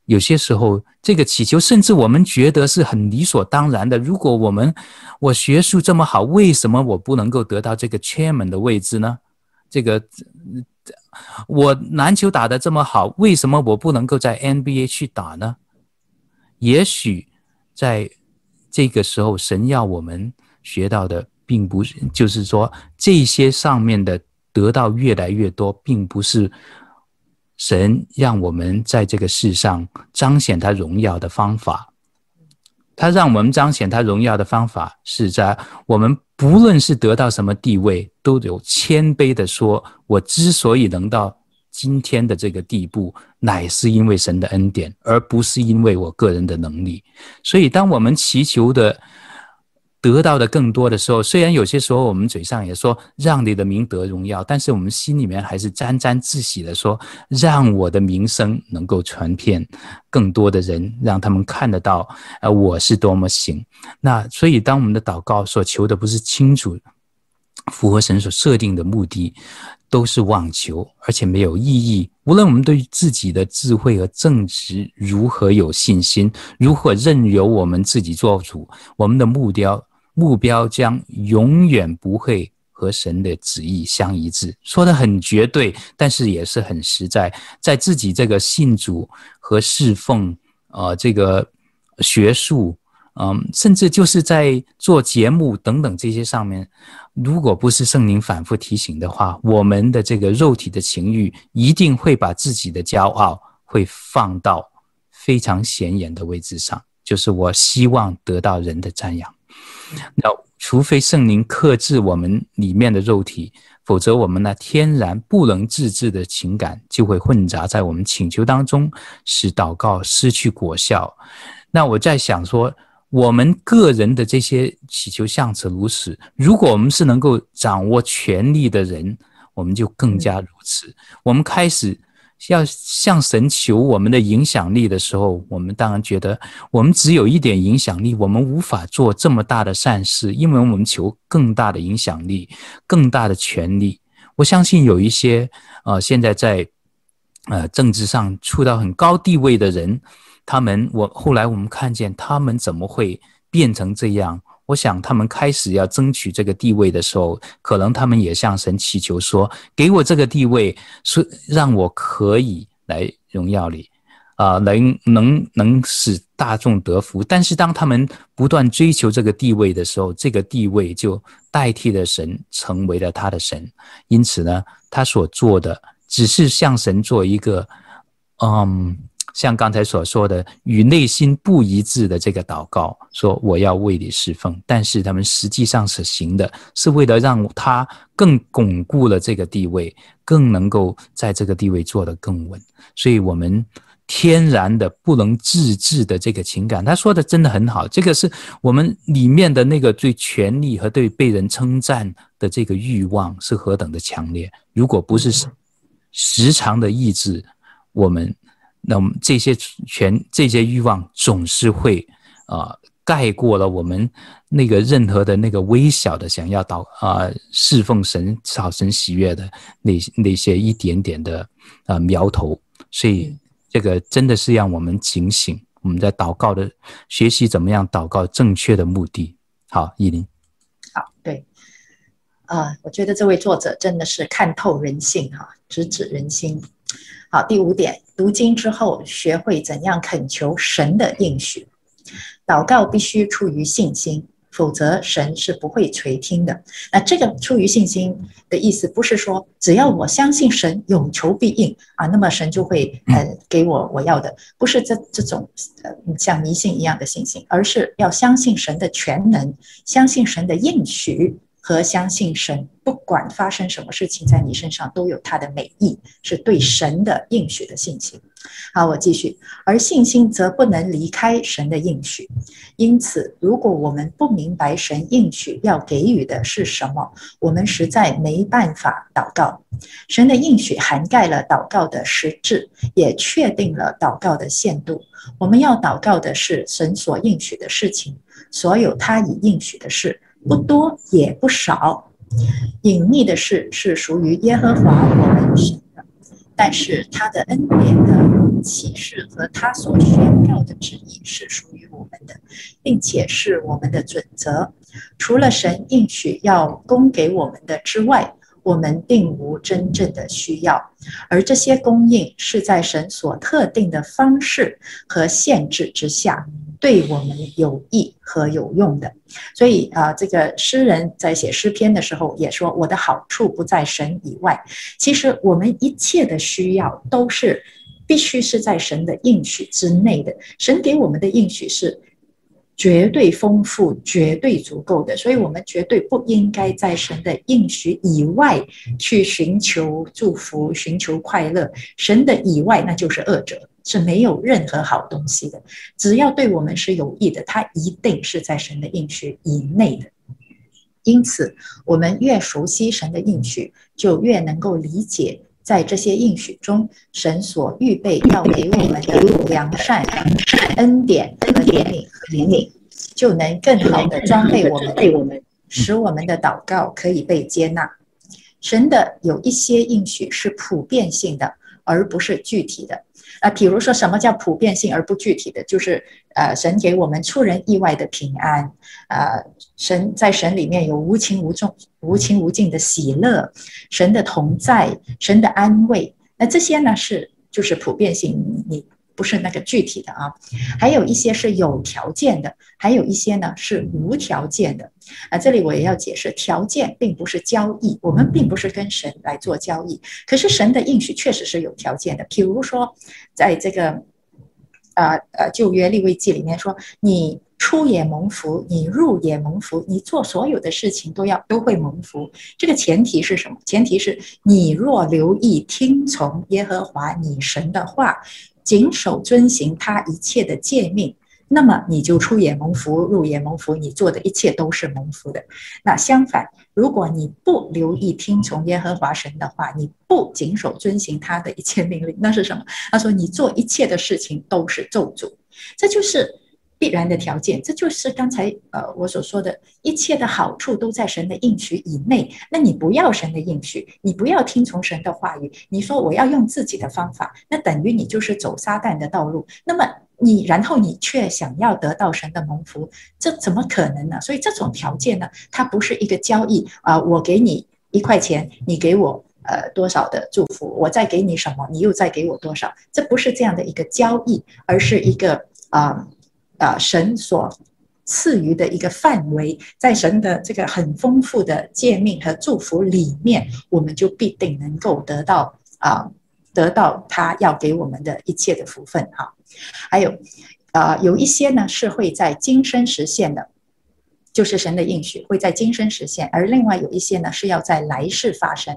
有些时候，这个祈求甚至我们觉得是很理所当然的。如果我们我学术这么好，为什么我不能够得到这个 chairman 的位置呢？这个我篮球打得这么好，为什么我不能够在 NBA 去打呢？也许在这个时候，神要我们学到的，并不是就是说这些上面的得到越来越多，并不是。神让我们在这个世上彰显他荣耀的方法，他让我们彰显他荣耀的方法是在我们不论是得到什么地位，都有谦卑的说：“我之所以能到今天的这个地步，乃是因为神的恩典，而不是因为我个人的能力。”所以，当我们祈求的。得到的更多的时候，虽然有些时候我们嘴上也说让你的名得荣耀，但是我们心里面还是沾沾自喜的说，让我的名声能够传遍更多的人，让他们看得到，呃，我是多么行。那所以，当我们的祷告所求的不是清楚符合神所设定的目的，都是妄求，而且没有意义。无论我们对自己的智慧和正直如何有信心，如何任由我们自己做主，我们的目标。目标将永远不会和神的旨意相一致，说得很绝对，但是也是很实在。在自己这个信主和侍奉，呃，这个学术，嗯、甚至就是在做节目等等这些上面，如果不是圣灵反复提醒的话，我们的这个肉体的情欲一定会把自己的骄傲会放到非常显眼的位置上，就是我希望得到人的赞扬。那除非圣灵克制我们里面的肉体，否则我们那天然不能自制的情感就会混杂在我们请求当中，使祷告失去果效。那我在想说，我们个人的这些祈求向此如此，如果我们是能够掌握权力的人，我们就更加如此。我们开始。要向神求我们的影响力的时候，我们当然觉得我们只有一点影响力，我们无法做这么大的善事，因为我们求更大的影响力、更大的权力。我相信有一些呃，现在在呃政治上处到很高地位的人，他们我后来我们看见他们怎么会变成这样。我想，他们开始要争取这个地位的时候，可能他们也向神祈求说：“给我这个地位，是让我可以来荣耀你，啊，能能能使大众得福。”但是，当他们不断追求这个地位的时候，这个地位就代替了神，成为了他的神。因此呢，他所做的只是向神做一个，嗯。像刚才所说的，与内心不一致的这个祷告，说我要为你侍奉，但是他们实际上是行的，是为了让他更巩固了这个地位，更能够在这个地位做得更稳。所以，我们天然的不能自制的这个情感，他说的真的很好，这个是我们里面的那个对权力和对被人称赞的这个欲望是何等的强烈。如果不是时常的抑制，我们。那么这些权、这些欲望总是会啊、呃、盖过了我们那个任何的那个微小的想要祷啊、呃、侍奉神、讨神喜悦的那那些一点点的啊、呃、苗头，所以这个真的是让我们警醒，我们在祷告的学习怎么样祷告正确的目的。好，依林。好，对，啊、呃，我觉得这位作者真的是看透人性哈，直指人心。好，第五点，读经之后学会怎样恳求神的应许。祷告必须出于信心，否则神是不会垂听的。那这个出于信心的意思，不是说只要我相信神有求必应啊，那么神就会呃给我我要的，不是这这种呃像迷信一样的信心，而是要相信神的全能，相信神的应许。和相信神，不管发生什么事情，在你身上都有他的美意，是对神的应许的信心。好，我继续。而信心则不能离开神的应许，因此，如果我们不明白神应许要给予的是什么，我们实在没办法祷告。神的应许涵盖了祷告的实质，也确定了祷告的限度。我们要祷告的是神所应许的事情，所有他已应许的事。不多也不少，隐秘的事是属于耶和华我们神的，但是他的恩典的，启示和他所宣告的旨意是属于我们的，并且是我们的准则。除了神应许要供给我们的之外，我们并无真正的需要。而这些供应是在神所特定的方式和限制之下，对我们有益和有用的。所以啊，这个诗人在写诗篇的时候也说：“我的好处不在神以外。”其实我们一切的需要都是必须是在神的应许之内的。神给我们的应许是绝对丰富、绝对足够的，所以我们绝对不应该在神的应许以外去寻求祝福、寻求快乐。神的以外，那就是恶者，是没有任何好东西的。只要对我们是有益的，它一定是在神的应许以内的。因此，我们越熟悉神的应许，就越能够理解。在这些应许中，神所预备要给我们的良善、恩典和怜悯和怜悯，就能更好的装备我们，为我们使我们的祷告可以被接纳。神的有一些应许是普遍性的，而不是具体的。啊，比如说，什么叫普遍性而不具体的？就是，呃，神给我们出人意外的平安，呃，神在神里面有无情无重、无情无尽的喜乐，神的同在，神的安慰。那这些呢，是就是普遍性，你。不是那个具体的啊，还有一些是有条件的，还有一些呢是无条件的。啊，这里我也要解释，条件并不是交易，我们并不是跟神来做交易。可是神的应许确实是有条件的，比如说，在这个啊呃旧约利未记里面说，你出也蒙福，你入也蒙福，你做所有的事情都要都会蒙福。这个前提是什么？前提是你若留意听从耶和华你神的话。谨守遵行他一切的诫命，那么你就出也蒙福，入也蒙福，你做的一切都是蒙福的。那相反，如果你不留意听从耶和华神的话，你不谨守遵行他的一切命令，那是什么？他说你做一切的事情都是咒诅，这就是。必然的条件，这就是刚才呃我所说的，一切的好处都在神的应许以内。那你不要神的应许，你不要听从神的话语，你说我要用自己的方法，那等于你就是走撒旦的道路。那么你然后你却想要得到神的蒙福，这怎么可能呢？所以这种条件呢，它不是一个交易啊，我给你一块钱，你给我呃多少的祝福，我再给你什么，你又再给我多少，这不是这样的一个交易，而是一个啊。啊，神所赐予的一个范围，在神的这个很丰富的诫命和祝福里面，我们就必定能够得到啊，得到他要给我们的一切的福分哈。还有啊，有一些呢是会在今生实现的。就是神的应许会在今生实现，而另外有一些呢是要在来世发生。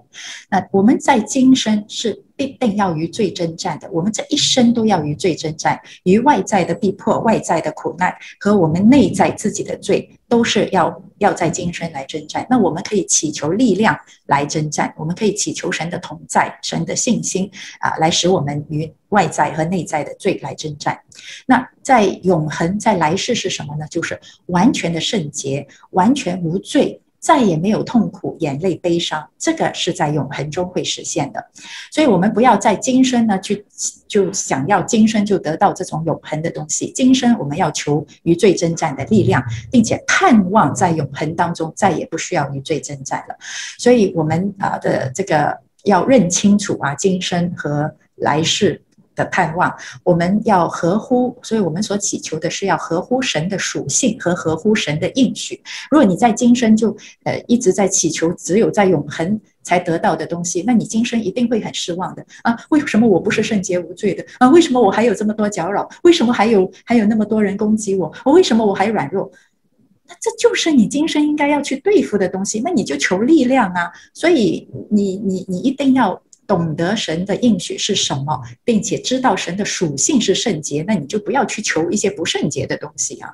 那我们在今生是必定要与罪征战的，我们这一生都要与罪征战，与外在的逼迫、外在的苦难和我们内在自己的罪，都是要要在今生来征战。那我们可以祈求力量来征战，我们可以祈求神的同在、神的信心啊，来使我们与外在和内在的罪来征战。那在永恒，在来世是什么呢？就是完全的圣洁，完全无罪。再也没有痛苦、眼泪、悲伤，这个是在永恒中会实现的。所以，我们不要在今生呢，去就想要今生就得到这种永恒的东西。今生我们要求与罪征战的力量，并且盼望在永恒当中再也不需要与罪征战了。所以，我们啊的这个要认清楚啊，今生和来世。的盼望，我们要合乎，所以我们所祈求的是要合乎神的属性和合乎神的应许。如果你在今生就呃一直在祈求只有在永恒才得到的东西，那你今生一定会很失望的啊！为什么我不是圣洁无罪的啊？为什么我还有这么多搅扰？为什么还有还有那么多人攻击我？我为什么我还软弱？那这就是你今生应该要去对付的东西，那你就求力量啊！所以你你你一定要。懂得神的应许是什么，并且知道神的属性是圣洁，那你就不要去求一些不圣洁的东西啊。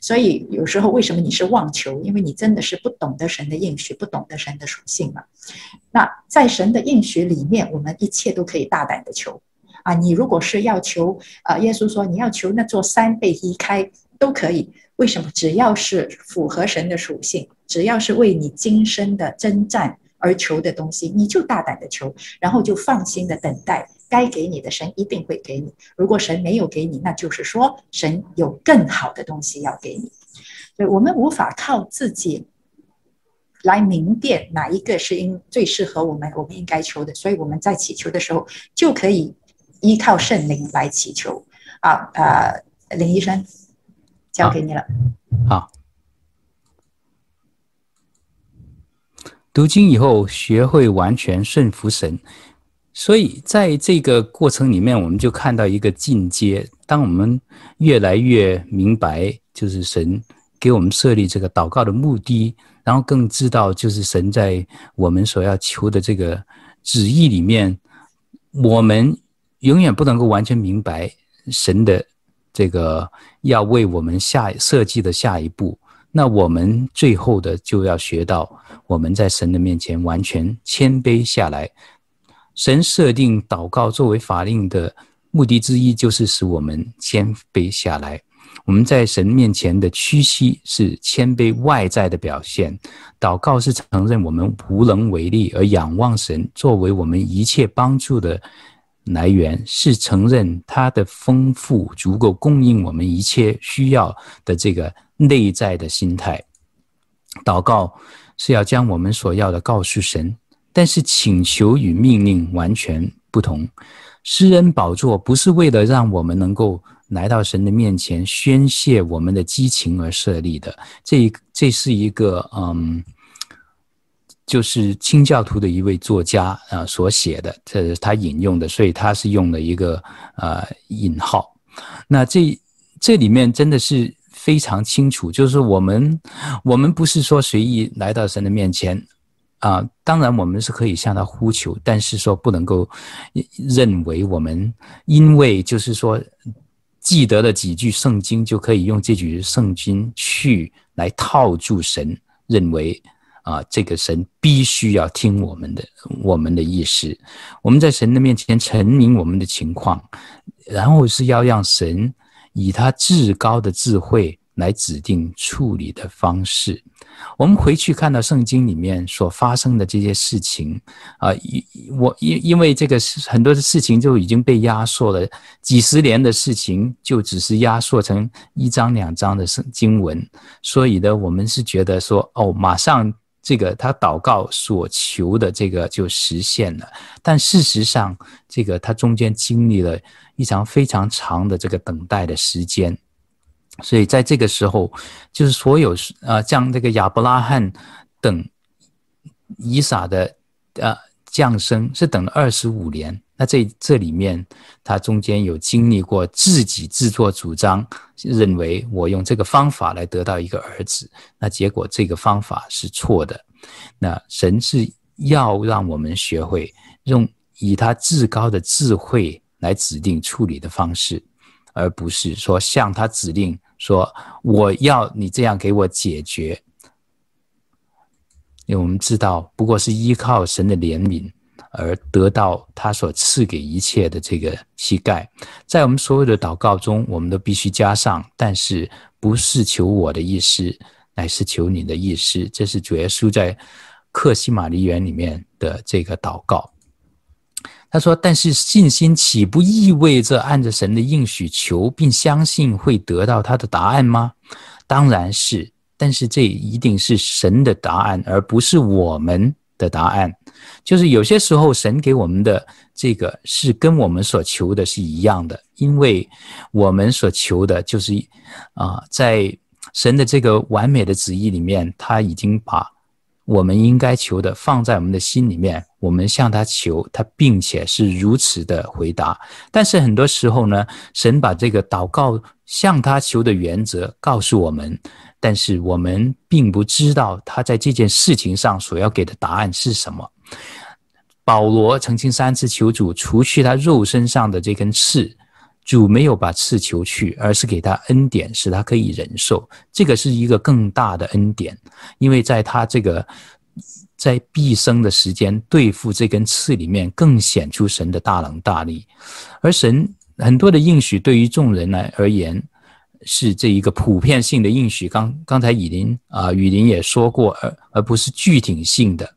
所以有时候为什么你是妄求？因为你真的是不懂得神的应许，不懂得神的属性嘛。那在神的应许里面，我们一切都可以大胆的求啊。你如果是要求啊，耶稣说你要求那座山被移开都可以。为什么？只要是符合神的属性，只要是为你今生的征战。而求的东西，你就大胆的求，然后就放心的等待该给你的，神一定会给你。如果神没有给你，那就是说神有更好的东西要给你。所以我们无法靠自己来明辨哪一个是应最适合我们，我们应该求的。所以我们在祈求的时候，就可以依靠圣灵来祈求。啊啊，林医生，交给你了。好。读经以后，学会完全顺服神，所以在这个过程里面，我们就看到一个进阶。当我们越来越明白，就是神给我们设立这个祷告的目的，然后更知道，就是神在我们所要求的这个旨意里面，我们永远不能够完全明白神的这个要为我们下设计的下一步。那我们最后的就要学到，我们在神的面前完全谦卑下来。神设定祷告作为法令的目的之一，就是使我们谦卑下来。我们在神面前的屈膝是谦卑外在的表现。祷告是承认我们无能为力，而仰望神作为我们一切帮助的来源，是承认他的丰富足够供应我们一切需要的这个。内在的心态，祷告是要将我们所要的告诉神，但是请求与命令完全不同。施恩宝座不是为了让我们能够来到神的面前宣泄我们的激情而设立的。这这是一个嗯，就是清教徒的一位作家啊所写的，这是他引用的，所以他是用了一个呃引号。那这这里面真的是。非常清楚，就是我们，我们不是说随意来到神的面前，啊，当然我们是可以向他呼求，但是说不能够认为我们因为就是说记得了几句圣经就可以用这几句圣经去来套住神，认为啊这个神必须要听我们的我们的意思，我们在神的面前陈明我们的情况，然后是要让神。以他至高的智慧来指定处理的方式。我们回去看到圣经里面所发生的这些事情啊，我因因为这个很多的事情就已经被压缩了，几十年的事情就只是压缩成一章两章的圣经文，所以呢，我们是觉得说，哦，马上这个他祷告所求的这个就实现了，但事实上，这个他中间经历了。一场非常长的这个等待的时间，所以在这个时候，就是所有呃，像这个亚伯拉罕等以撒的呃降生是等了二十五年。那这这里面，他中间有经历过自己自作主张，认为我用这个方法来得到一个儿子，那结果这个方法是错的。那神是要让我们学会用以他至高的智慧。来指定处理的方式，而不是说向他指令说我要你这样给我解决。因为我们知道，不过是依靠神的怜悯而得到他所赐给一切的这个膝盖。在我们所有的祷告中，我们都必须加上，但是不是求我的意思，乃是求你的意思。这是主耶稣在克西玛丽园里面的这个祷告。他说：“但是信心岂不意味着按着神的应许求，并相信会得到他的答案吗？当然是，但是这一定是神的答案，而不是我们的答案。就是有些时候，神给我们的这个是跟我们所求的是一样的，因为我们所求的就是啊，在神的这个完美的旨意里面，他已经把。”我们应该求的放在我们的心里面，我们向他求，他并且是如此的回答。但是很多时候呢，神把这个祷告向他求的原则告诉我们，但是我们并不知道他在这件事情上所要给的答案是什么。保罗曾经三次求主除去他肉身上的这根刺。主没有把刺求去，而是给他恩典，使他可以忍受。这个是一个更大的恩典，因为在他这个在毕生的时间对付这根刺里面，更显出神的大能大力。而神很多的应许对于众人来而言，是这一个普遍性的应许。刚刚才以林啊，雨林也说过，而而不是具体性的。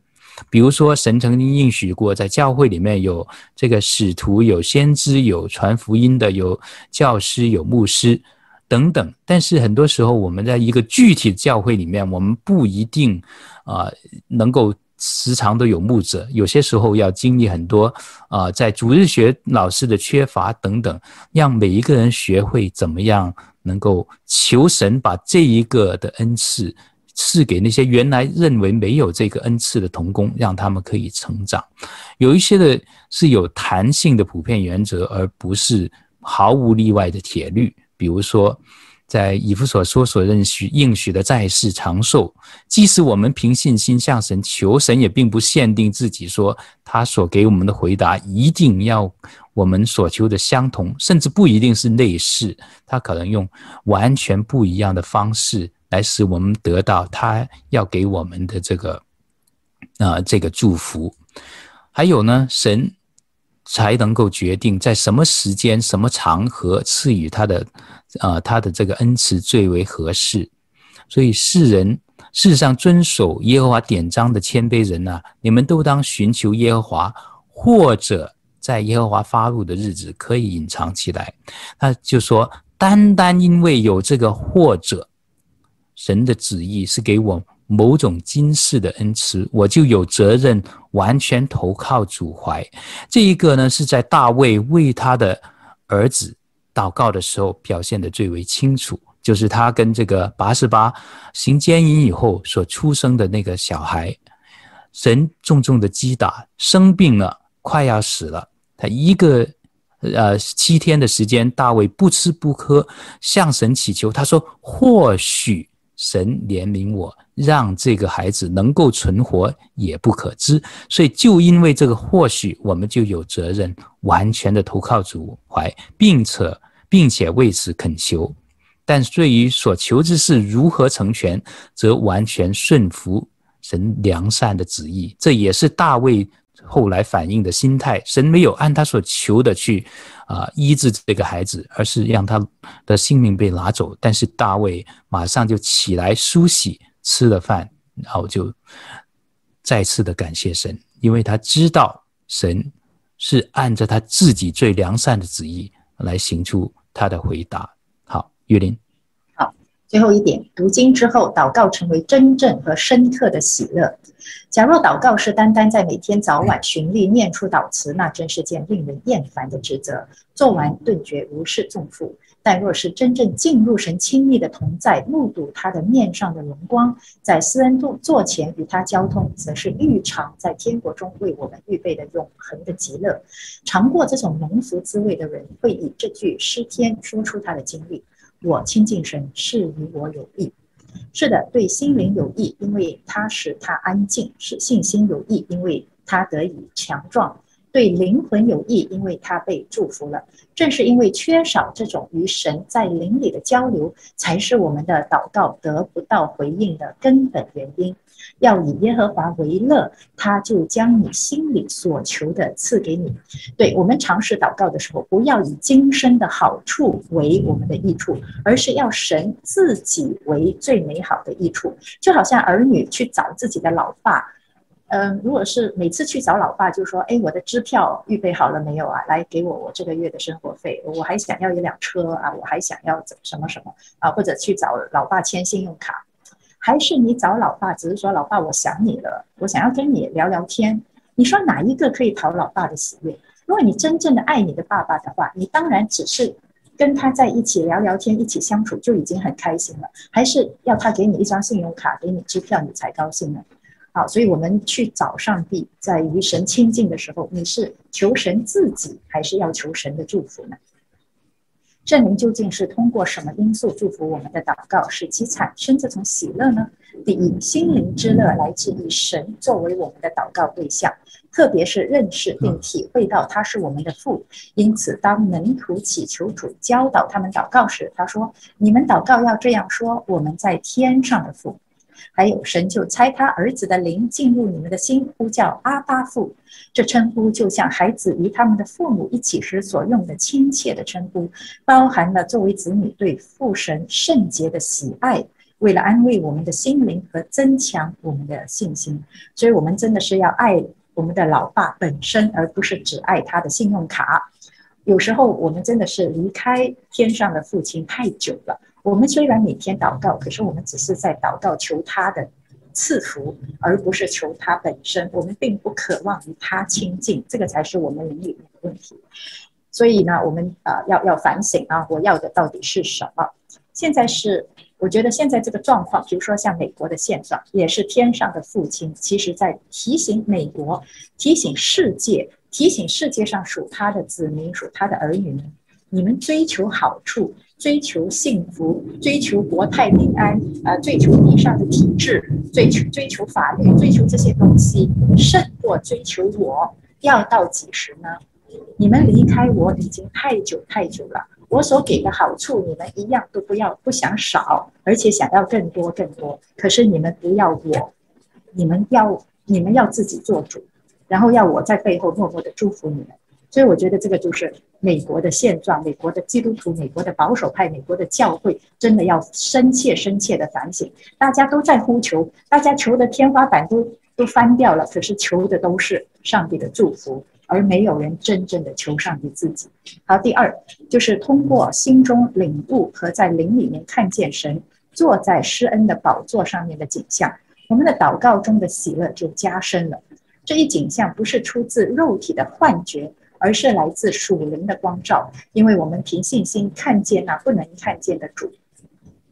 比如说，神曾经应许过，在教会里面有这个使徒、有先知、有传福音的、有教师、有牧师等等。但是很多时候，我们在一个具体的教会里面，我们不一定啊、能够时常都有牧者。有些时候要经历很多啊、在主日学老师的缺乏等等，让每一个人学会怎么样能够求神把这一个的恩赐。赐给那些原来认为没有这个恩赐的童工，让他们可以成长。有一些的是有弹性的普遍原则，而不是毫无例外的铁律。比如说，在以弗所说所认许应许的在世长寿，即使我们凭信心向神求，神也并不限定自己说他所给我们的回答一定要我们所求的相同，甚至不一定是类似，他可能用完全不一样的方式。来使我们得到他要给我们的这个啊、这个祝福，还有呢，神才能够决定在什么时间、什么场合赐予他的啊、他的这个恩赐最为合适。所以世人事实上遵守耶和华典章的谦卑人啊，你们都当寻求耶和华，或者在耶和华发怒的日子可以隐藏起来。他就说，单单因为有这个或者。神的旨意是给我某种今世的恩赐，我就有责任完全投靠主怀。这一个呢，是在大卫为他的儿子祷告的时候表现得最为清楚，就是他跟这个拔示巴行奸淫以后所出生的那个小孩，神重重的击打，生病了，快要死了。他一个呃七天的时间，大卫不吃不喝，向神祈求，他说或许。神怜悯我，让这个孩子能够存活也不可知，所以就因为这个，或许我们就有责任完全的投靠主怀，并且并且为此恳求。但对于所求之事如何成全，则完全顺服神良善的旨意。这也是大卫。后来反应的心态，神没有按他所求的去啊、医治这个孩子，而是让他的性命被拿走。但是大卫马上就起来梳洗，吃了饭，然后就再次的感谢神，因为他知道神是按着他自己最良善的旨意来行出他的回答。好，玉林。最后一点，读经之后，祷告成为真正和深刻的喜乐。假若祷告是单单在每天早晚循例念出祷词，那真是件令人厌烦的职责。做完顿觉如释重负。但若是真正进入神亲密的同在，目睹他的面上的荣光，在施恩座前与他交通，则是预尝在天国中为我们预备的永恒的极乐。尝过这种蒙福滋味的人，会以这句诗篇说出他的经历：我亲近神，是与我有益。是的，对心灵有益，因为它使他安静；使信心有益，因为他得以强壮；对灵魂有益，因为他被祝福了。正是因为缺少这种与神在灵里的交流，才是我们的祷告得不到回应的根本原因。要以耶和华为乐，他就将你心里所求的赐给你。对，我们尝试祷告的时候，不要以今生的好处为我们的益处，而是要神自己为最美好的益处。就好像儿女去找自己的老爸，嗯，如果是每次去找老爸，就说：“哎，我的支票预备好了没有啊？来给我我这个月的生活费。我还想要一辆车啊，我还想要什么什么啊，或者去找老爸签信用卡。”还是你找老爸，只是说老爸，我想你了，我想要跟你聊聊天。你说哪一个可以讨老爸的喜悦？如果你真正的爱你的爸爸的话，你当然只是跟他在一起聊聊天，一起相处就已经很开心了。还是要他给你一张信用卡，给你支票，你才高兴呢？好，所以我们去找上帝，在与神亲近的时候，你是求神自己，还是要求神的祝福呢？圣灵究竟是通过什么因素祝福我们的祷告，使其产生这种喜乐呢？第一，心灵之乐来自以神作为我们的祷告对象，特别是认识并体会到他是我们的父。因此，当门徒祈求主教导他们祷告时，他说：“你们祷告要这样说：我们在天上的父。”还有神就差他儿子的灵进入你们的心，呼叫阿巴父。这称呼就像孩子与他们的父母一起时所用的亲切的称呼，包含了作为子女对父神圣洁的喜爱，为了安慰我们的心灵和增强我们的信心。所以，我们真的是要爱我们的老爸本身，而不是只爱他的信用卡。有时候，我们真的是离开天上的父亲太久了。我们虽然每天祷告，可是我们只是在祷告求他的赐福，而不是求他本身。我们并不渴望与他亲近，这个才是我们灵里面的问题。所以呢，我们呃要要反省啊，我要的到底是什么？现在是我觉得现在这个状况，比如说像美国的现状，也是天上的父亲，其实在提醒美国，提醒世界，提醒世界上属他的子民，属他的儿女们，你们追求好处，追求幸福，追求国泰民安，呃，追求地上的体制，追求追求法律，追求这些东西，胜过追求我，要到几时呢？你们离开我已经太久太久了，我所给的好处你们一样都不要，不想少，而且想要更多更多。可是你们不要我，你们要你们要自己做主，然后要我在背后默默的祝福你们。所以我觉得这个就是美国的现状，美国的基督徒，美国的保守派，美国的教会，真的要深切深切的反省。大家都在呼求，大家求的天花板都都翻掉了，可是求的都是上帝的祝福。而没有人真正的求上帝自己。好，第二就是通过心中领悟和在灵里面看见神坐在施恩的宝座上面的景象，我们的祷告中的喜乐就加深了。这一景象不是出自肉体的幻觉，而是来自属灵的光照，因为我们凭信心看见那不能看见的主。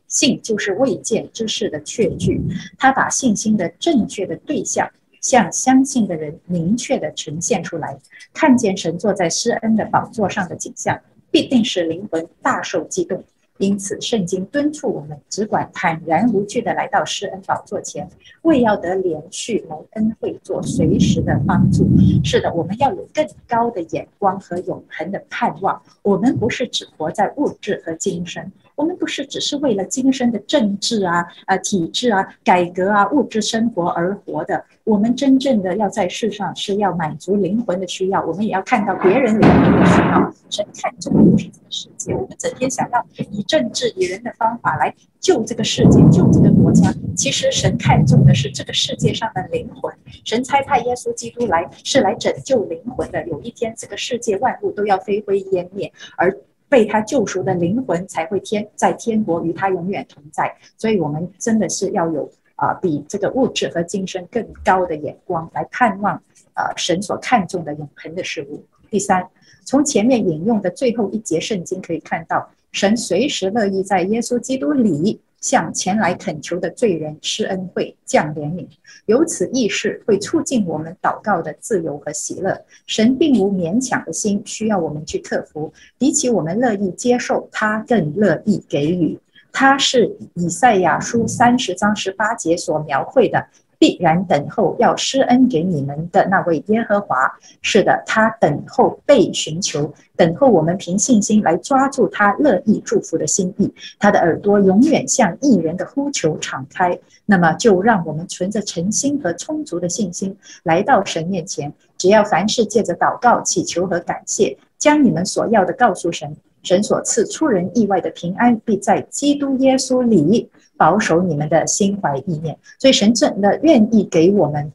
信就是未见之事的确据，他把信心的正确的对象。向相信的人明确地呈现出来，看见神坐在施恩的宝座上的景象，必定使灵魂大受激动。因此，圣经敦促我们只管坦然无惧地来到施恩宝座前，为要得连续蒙恩惠，做随时的帮助。是的，我们要有更高的眼光和永恒的盼望。我们不是只活在物质和今生。我们不是只是为了今生的政治啊、啊体制啊、改革啊、物质生活而活的。我们真正的要在世上是要满足灵魂的需要，我们也要看到别人灵魂的需要。神看重的不是这个世界，我们整天想要以政治、以人的方法来救这个世界、救这个国家。其实神看重的是这个世界上的灵魂。神差派耶稣基督来是来拯救灵魂的。有一天，这个世界万物都要飞灰烟灭，而。被他救赎的灵魂才会天在天国与他永远同在，所以我们真的是要有啊、比这个物质和今生更高的眼光来盼望啊、神所看重的永恒的事物。第三，从前面引用的最后一节圣经可以看到，神随时乐意在耶稣基督里。向前来恳求的罪人施恩惠、降怜悯，由此意识会促进我们祷告的自由和喜乐。神并无勉强的心，需要我们去克服。比起我们乐意接受，他更乐意给予。他是以赛亚书三十章十八节所描绘的。必然等候要施恩给你们的那位耶和华，是的，他等候被寻求，等候我们凭信心来抓住他乐意祝福的心意。他的耳朵永远向义人的呼求敞开。那么，就让我们存着诚心和充足的信心来到神面前。只要凡事借着祷告、祈求和感谢，将你们所要的告诉神，神所赐出人意外的平安，必在基督耶稣里。保守你们的心怀意念，所以神真的愿意给我们，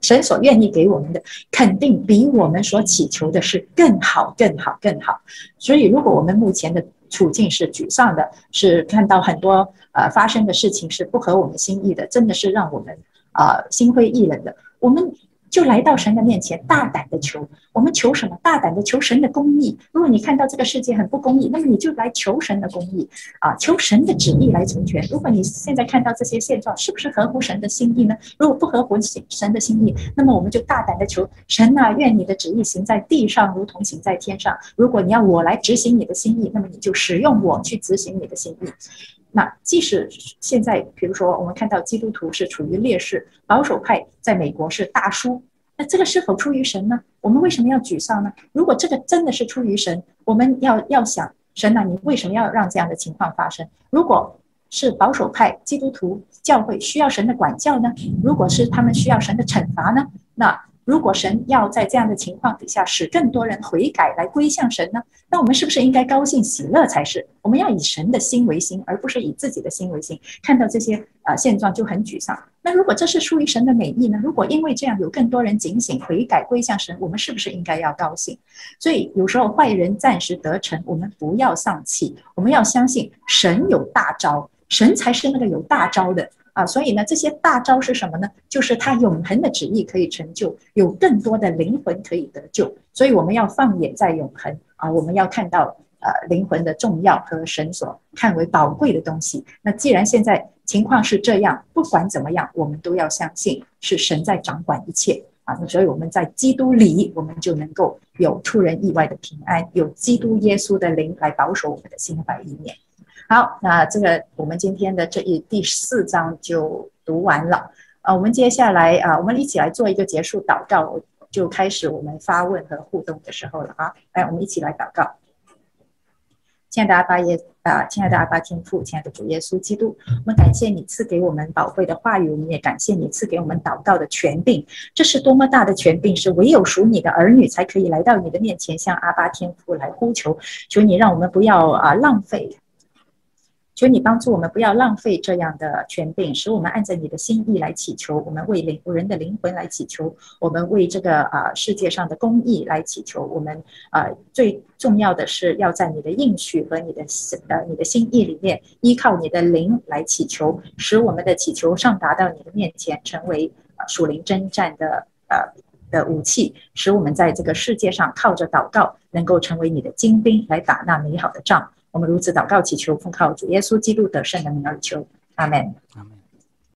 神所愿意给我们的，肯定比我们所祈求的是更好、更好、更好。所以，如果我们目前的处境是沮丧的，是看到很多呃发生的事情是不合我们心意的，真的是让我们啊、心灰意冷的，我们。就来到神的面前，大胆的求。我们求什么？大胆的求神的公义。如果你看到这个世界很不公义，那么你就来求神的公义啊，求神的旨意来成全。如果你现在看到这些现状，是不是合乎神的心意呢？如果不合乎神的心意，那么我们就大胆的求神啊，愿你的旨意行在地上，如同行在天上。如果你要我来执行你的心意，那么你就使用我去执行你的心意。那即使现在，比如说我们看到基督徒是处于劣势，保守派在美国是大输，那这个是否出于神呢？我们为什么要沮丧呢？如果这个真的是出于神，我们要要想神呐，你为什么要让这样的情况发生？如果是保守派基督徒教会需要神的管教呢？如果是他们需要神的惩罚呢？那如果神要在这样的情况底下使更多人悔改来归向神呢，那我们是不是应该高兴喜乐才是？我们要以神的心为心，而不是以自己的心为心。看到这些、呃、现状就很沮丧。那如果这是出于神的美意呢？如果因为这样有更多人警醒悔改归向神，我们是不是应该要高兴？所以有时候坏人暂时得逞，我们不要丧气，我们要相信神有大招，神才是那个有大招的。啊，所以呢，这些大招是什么呢？就是他永恒的旨意可以成就，有更多的灵魂可以得救。所以我们要放眼在永恒啊，我们要看到呃灵魂的重要和神所看为宝贵的东西。那既然现在情况是这样，不管怎么样，我们都要相信是神在掌管一切啊。那所以我们在基督里，我们就能够有出人意外的平安，有基督耶稣的灵来保守我们的心怀意念。好，那这个我们今天的这一第四章就读完了啊。我们接下来啊，我们一起来做一个结束祷告，就开始我们发问和互动的时候了啊。来，我们一起来祷告。亲爱的阿爸耶啊，亲爱的阿爸天父，亲爱的主耶稣基督，我们感谢你赐给我们宝贵的话语，我们也感谢你赐给我们祷告的权柄。这是多么大的权柄，是唯有属你的儿女才可以来到你的面前，向阿爸天父来呼求。求你让我们不要啊浪费。求你帮助我们，不要浪费这样的权柄，使我们按着你的心意来祈求。我们为灵人的灵魂来祈求，我们为这个啊世界上的公义来祈求。我们啊最重要的是要在你的应许和你的呃你的心意里面，依靠你的灵来祈求，使我们的祈求上达到你的面前，成为啊属灵征战的呃的武器，使我们在这个世界上靠着祷告，能够成为你的精兵，来打那美好的仗。我们如此祷告祈求，奉靠主耶稣基督得胜的名而求，阿门。阿门。